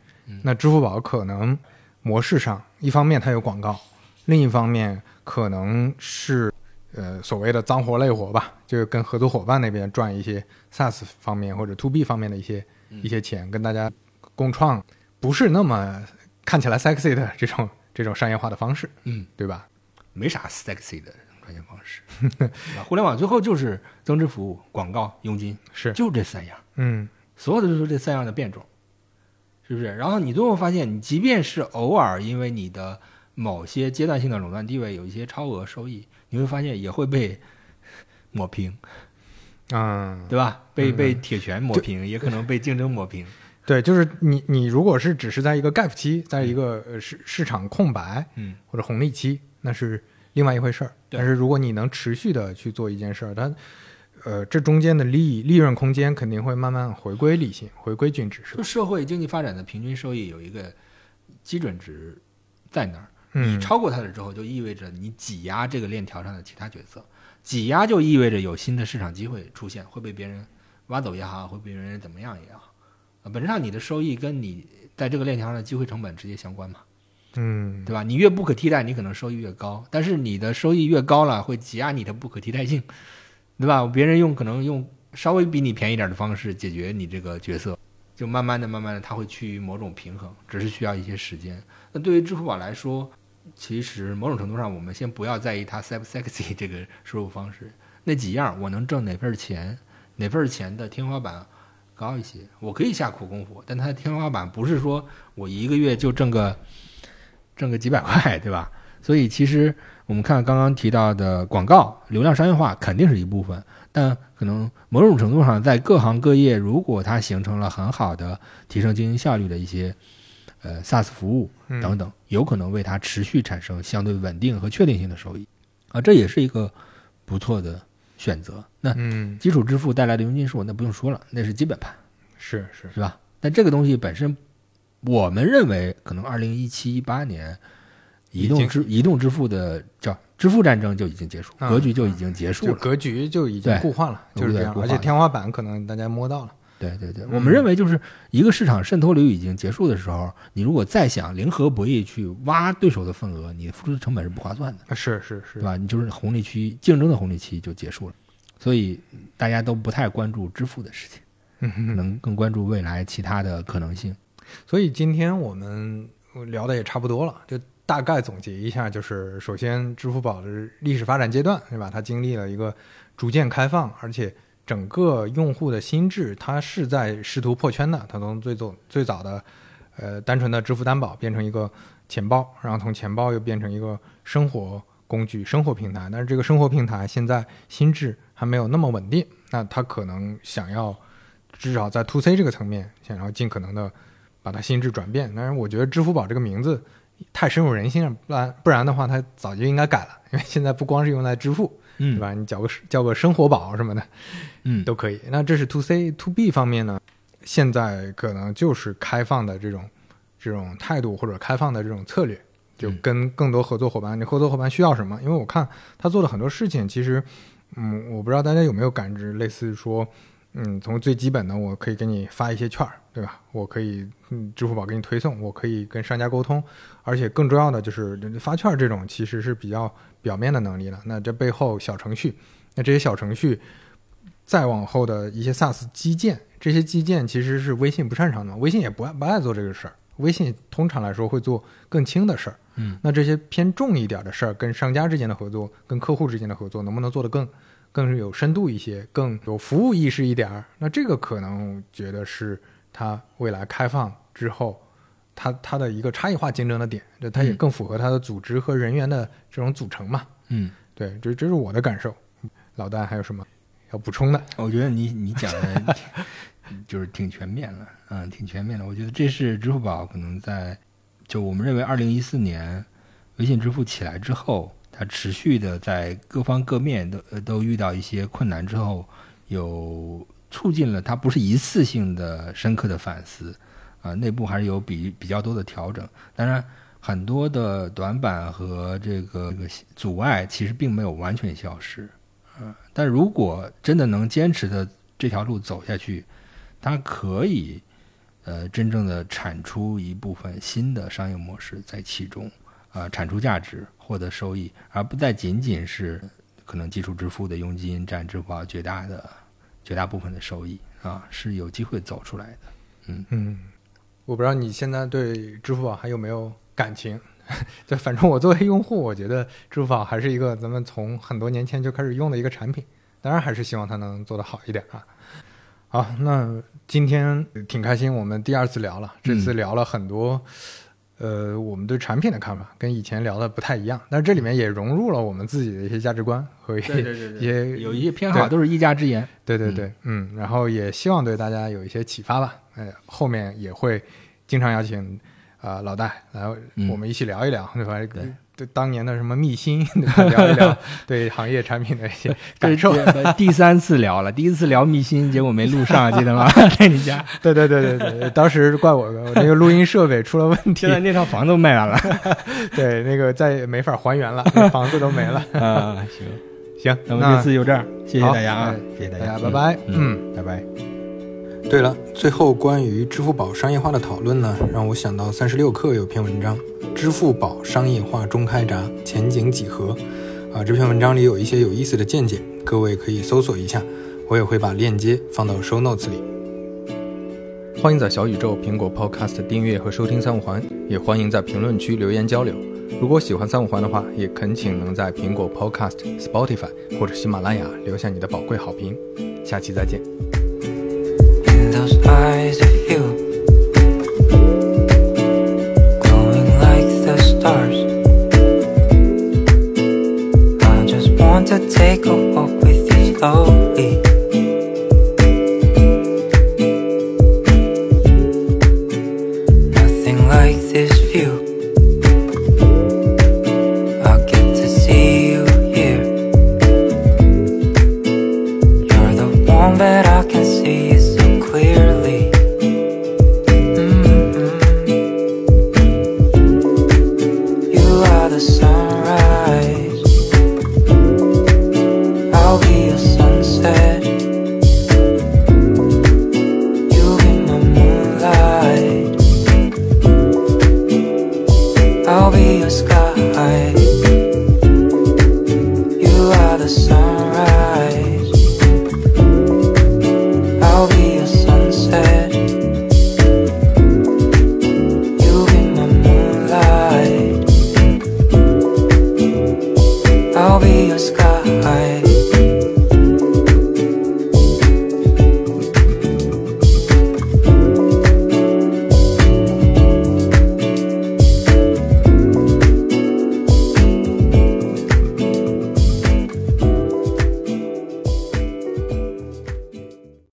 那支付宝可能模式上，一方面它有广告，另一方面可能是呃所谓的脏活累活吧，就跟合作伙伴那边赚一些 SaaS 方面或者 To B 方面的一些一些钱，跟大家共创，不是那么。看起来 sexy 的这种这种商业化的方式，嗯，对吧？没啥 sexy 的赚钱方式。(laughs) 互联网最后就是增值服务、广告、佣金，是就这三样。嗯，所有的都是这三样的变种，是不是？然后你最后发现，你即便是偶尔因为你的某些阶段性的垄断地位有一些超额收益，你会发现也会被 (laughs) 抹平，嗯，对吧？被被铁拳抹平，也可能被竞争抹平。(laughs) 对，就是你，你如果是只是在一个 gap 期，在一个市市场空白，嗯，或者红利期，那是另外一回事儿。但是如果你能持续的去做一件事儿，它，呃，这中间的利益利润空间肯定会慢慢回归理性，回归均值？就社会经济发展的平均收益有一个基准值在那儿，嗯你超过它了之后，就意味着你挤压这个链条上的其他角色，挤压就意味着有新的市场机会出现，会被别人挖走也好，会被别人怎么样也好。本质上，你的收益跟你在这个链条上的机会成本直接相关嘛，嗯，对吧？你越不可替代，你可能收益越高，但是你的收益越高了，会挤压你的不可替代性，对吧？别人用可能用稍微比你便宜点的方式解决你这个角色，就慢慢的、慢慢的，它会趋于某种平衡，只是需要一些时间。那对于支付宝来说，其实某种程度上，我们先不要在意它 sexy 这个收入方式，那几样我能挣哪份钱，哪份钱的天花板。高一些，我可以下苦功夫，但它的天花板不是说我一个月就挣个挣个几百块，对吧？所以其实我们看刚刚提到的广告流量商业化肯定是一部分，但可能某种程度上，在各行各业，如果它形成了很好的提升经营效率的一些呃 SaaS 服务等等，有可能为它持续产生相对稳定和确定性的收益啊，这也是一个不错的。选择那嗯，基础支付带来的佣金数，那不用说了，那是基本盘，是是是吧？但这个东西本身，我们认为可能二零一七一八年，移动支移动支付的叫支付战争就已经结束，格局就已经结束了，格局就已经固化了，就是这样。而且天花板可能大家摸到了。对对对，我们认为就是一个市场渗透率已经结束的时候，你如果再想零和博弈去挖对手的份额，你付出的成本是不划算的。是是是，对吧？你就是红利期竞争的红利期就结束了，所以大家都不太关注支付的事情，能更关注未来其他的可能性。所以今天我们聊的也差不多了，就大概总结一下，就是首先支付宝的历史发展阶段，对吧？它经历了一个逐渐开放，而且。整个用户的心智，它是在试图破圈的。它从最早最早的，呃，单纯的支付担保变成一个钱包，然后从钱包又变成一个生活工具、生活平台。但是这个生活平台现在心智还没有那么稳定，那它可能想要至少在 to C 这个层面，想要尽可能的把它心智转变。但是 (laughs) 我觉得支付宝这个名字太深入人心了，不然不然的话，它早就应该改了。因为现在不光是用来支付。嗯，对吧？你叫个交个生活宝什么的，嗯，都可以。那这是 to C to B 方面呢？现在可能就是开放的这种这种态度或者开放的这种策略，就跟更多合作伙伴，你合作伙伴需要什么？因为我看他做的很多事情，其实，嗯，我不知道大家有没有感知，类似说，嗯，从最基本的，我可以给你发一些券儿，对吧？我可以，嗯，支付宝给你推送，我可以跟商家沟通，而且更重要的就是发券儿这种其实是比较表面的能力了。那这背后小程序，那这些小程序再往后的一些 SaaS 基建，这些基建其实是微信不擅长的，微信也不爱不爱做这个事儿。微信通常来说会做更轻的事儿，嗯，那这些偏重一点的事儿，跟商家之间的合作，跟客户之间的合作，能不能做得更更有深度一些，更有服务意识一点儿？那这个可能觉得是它未来开放之后，它它的一个差异化竞争的点，这它也更符合它的组织和人员的这种组成嘛？嗯，对，这这是我的感受。老大还有什么要补充的？我觉得你你讲的。(laughs) 就是挺全面了，嗯，挺全面的。我觉得这是支付宝可能在，就我们认为二零一四年微信支付起来之后，它持续的在各方各面都都遇到一些困难之后，有促进了它不是一次性的深刻的反思，啊，内部还是有比比较多的调整。当然，很多的短板和这个这个阻碍其实并没有完全消失，啊，但如果真的能坚持的这条路走下去。它可以，呃，真正的产出一部分新的商业模式在其中，啊，产出价值，获得收益，而不再仅仅是可能基础支付的佣金占支付宝绝大的绝大部分的收益，啊，是有机会走出来的。嗯嗯，我不知道你现在对支付宝还有没有感情？(laughs) 就反正我作为用户，我觉得支付宝还是一个咱们从很多年前就开始用的一个产品，当然还是希望它能做得好一点啊。好，那今天挺开心，我们第二次聊了，这次聊了很多，呃，我们对产品的看法跟以前聊的不太一样，但是这里面也融入了我们自己的一些价值观和一些一些有一些偏好，都是一家之言。对对对，嗯，然后也希望对大家有一些启发吧。哎，后面也会经常邀请啊老戴来，我们一起聊一聊，对吧？对。对当年的什么秘辛 (laughs) 聊一聊，(laughs) 对行业产品的一些感受。第三次聊了，第一次聊秘辛，结果没录上，记得吗？(laughs) 在你家。对对对对对，当时怪我，我那个录音设备出了问题。现在那套房都卖完了。对，那个再也没法还原了，房子都没了。啊，行行，那么这次就这样，谢谢大家啊，谢谢大家，拜拜。嗯，拜拜。对了，最后关于支付宝商业化的讨论呢，让我想到三十六氪有篇文章《支付宝商业化中开闸，前景几何》啊，这篇文章里有一些有意思的见解，各位可以搜索一下，我也会把链接放到 show notes 里。欢迎在小宇宙、苹果 Podcast 订阅和收听三五环，也欢迎在评论区留言交流。如果喜欢三五环的话，也恳请能在苹果 Podcast、Spotify 或者喜马拉雅留下你的宝贵好评。下期再见。To take a walk with you slowly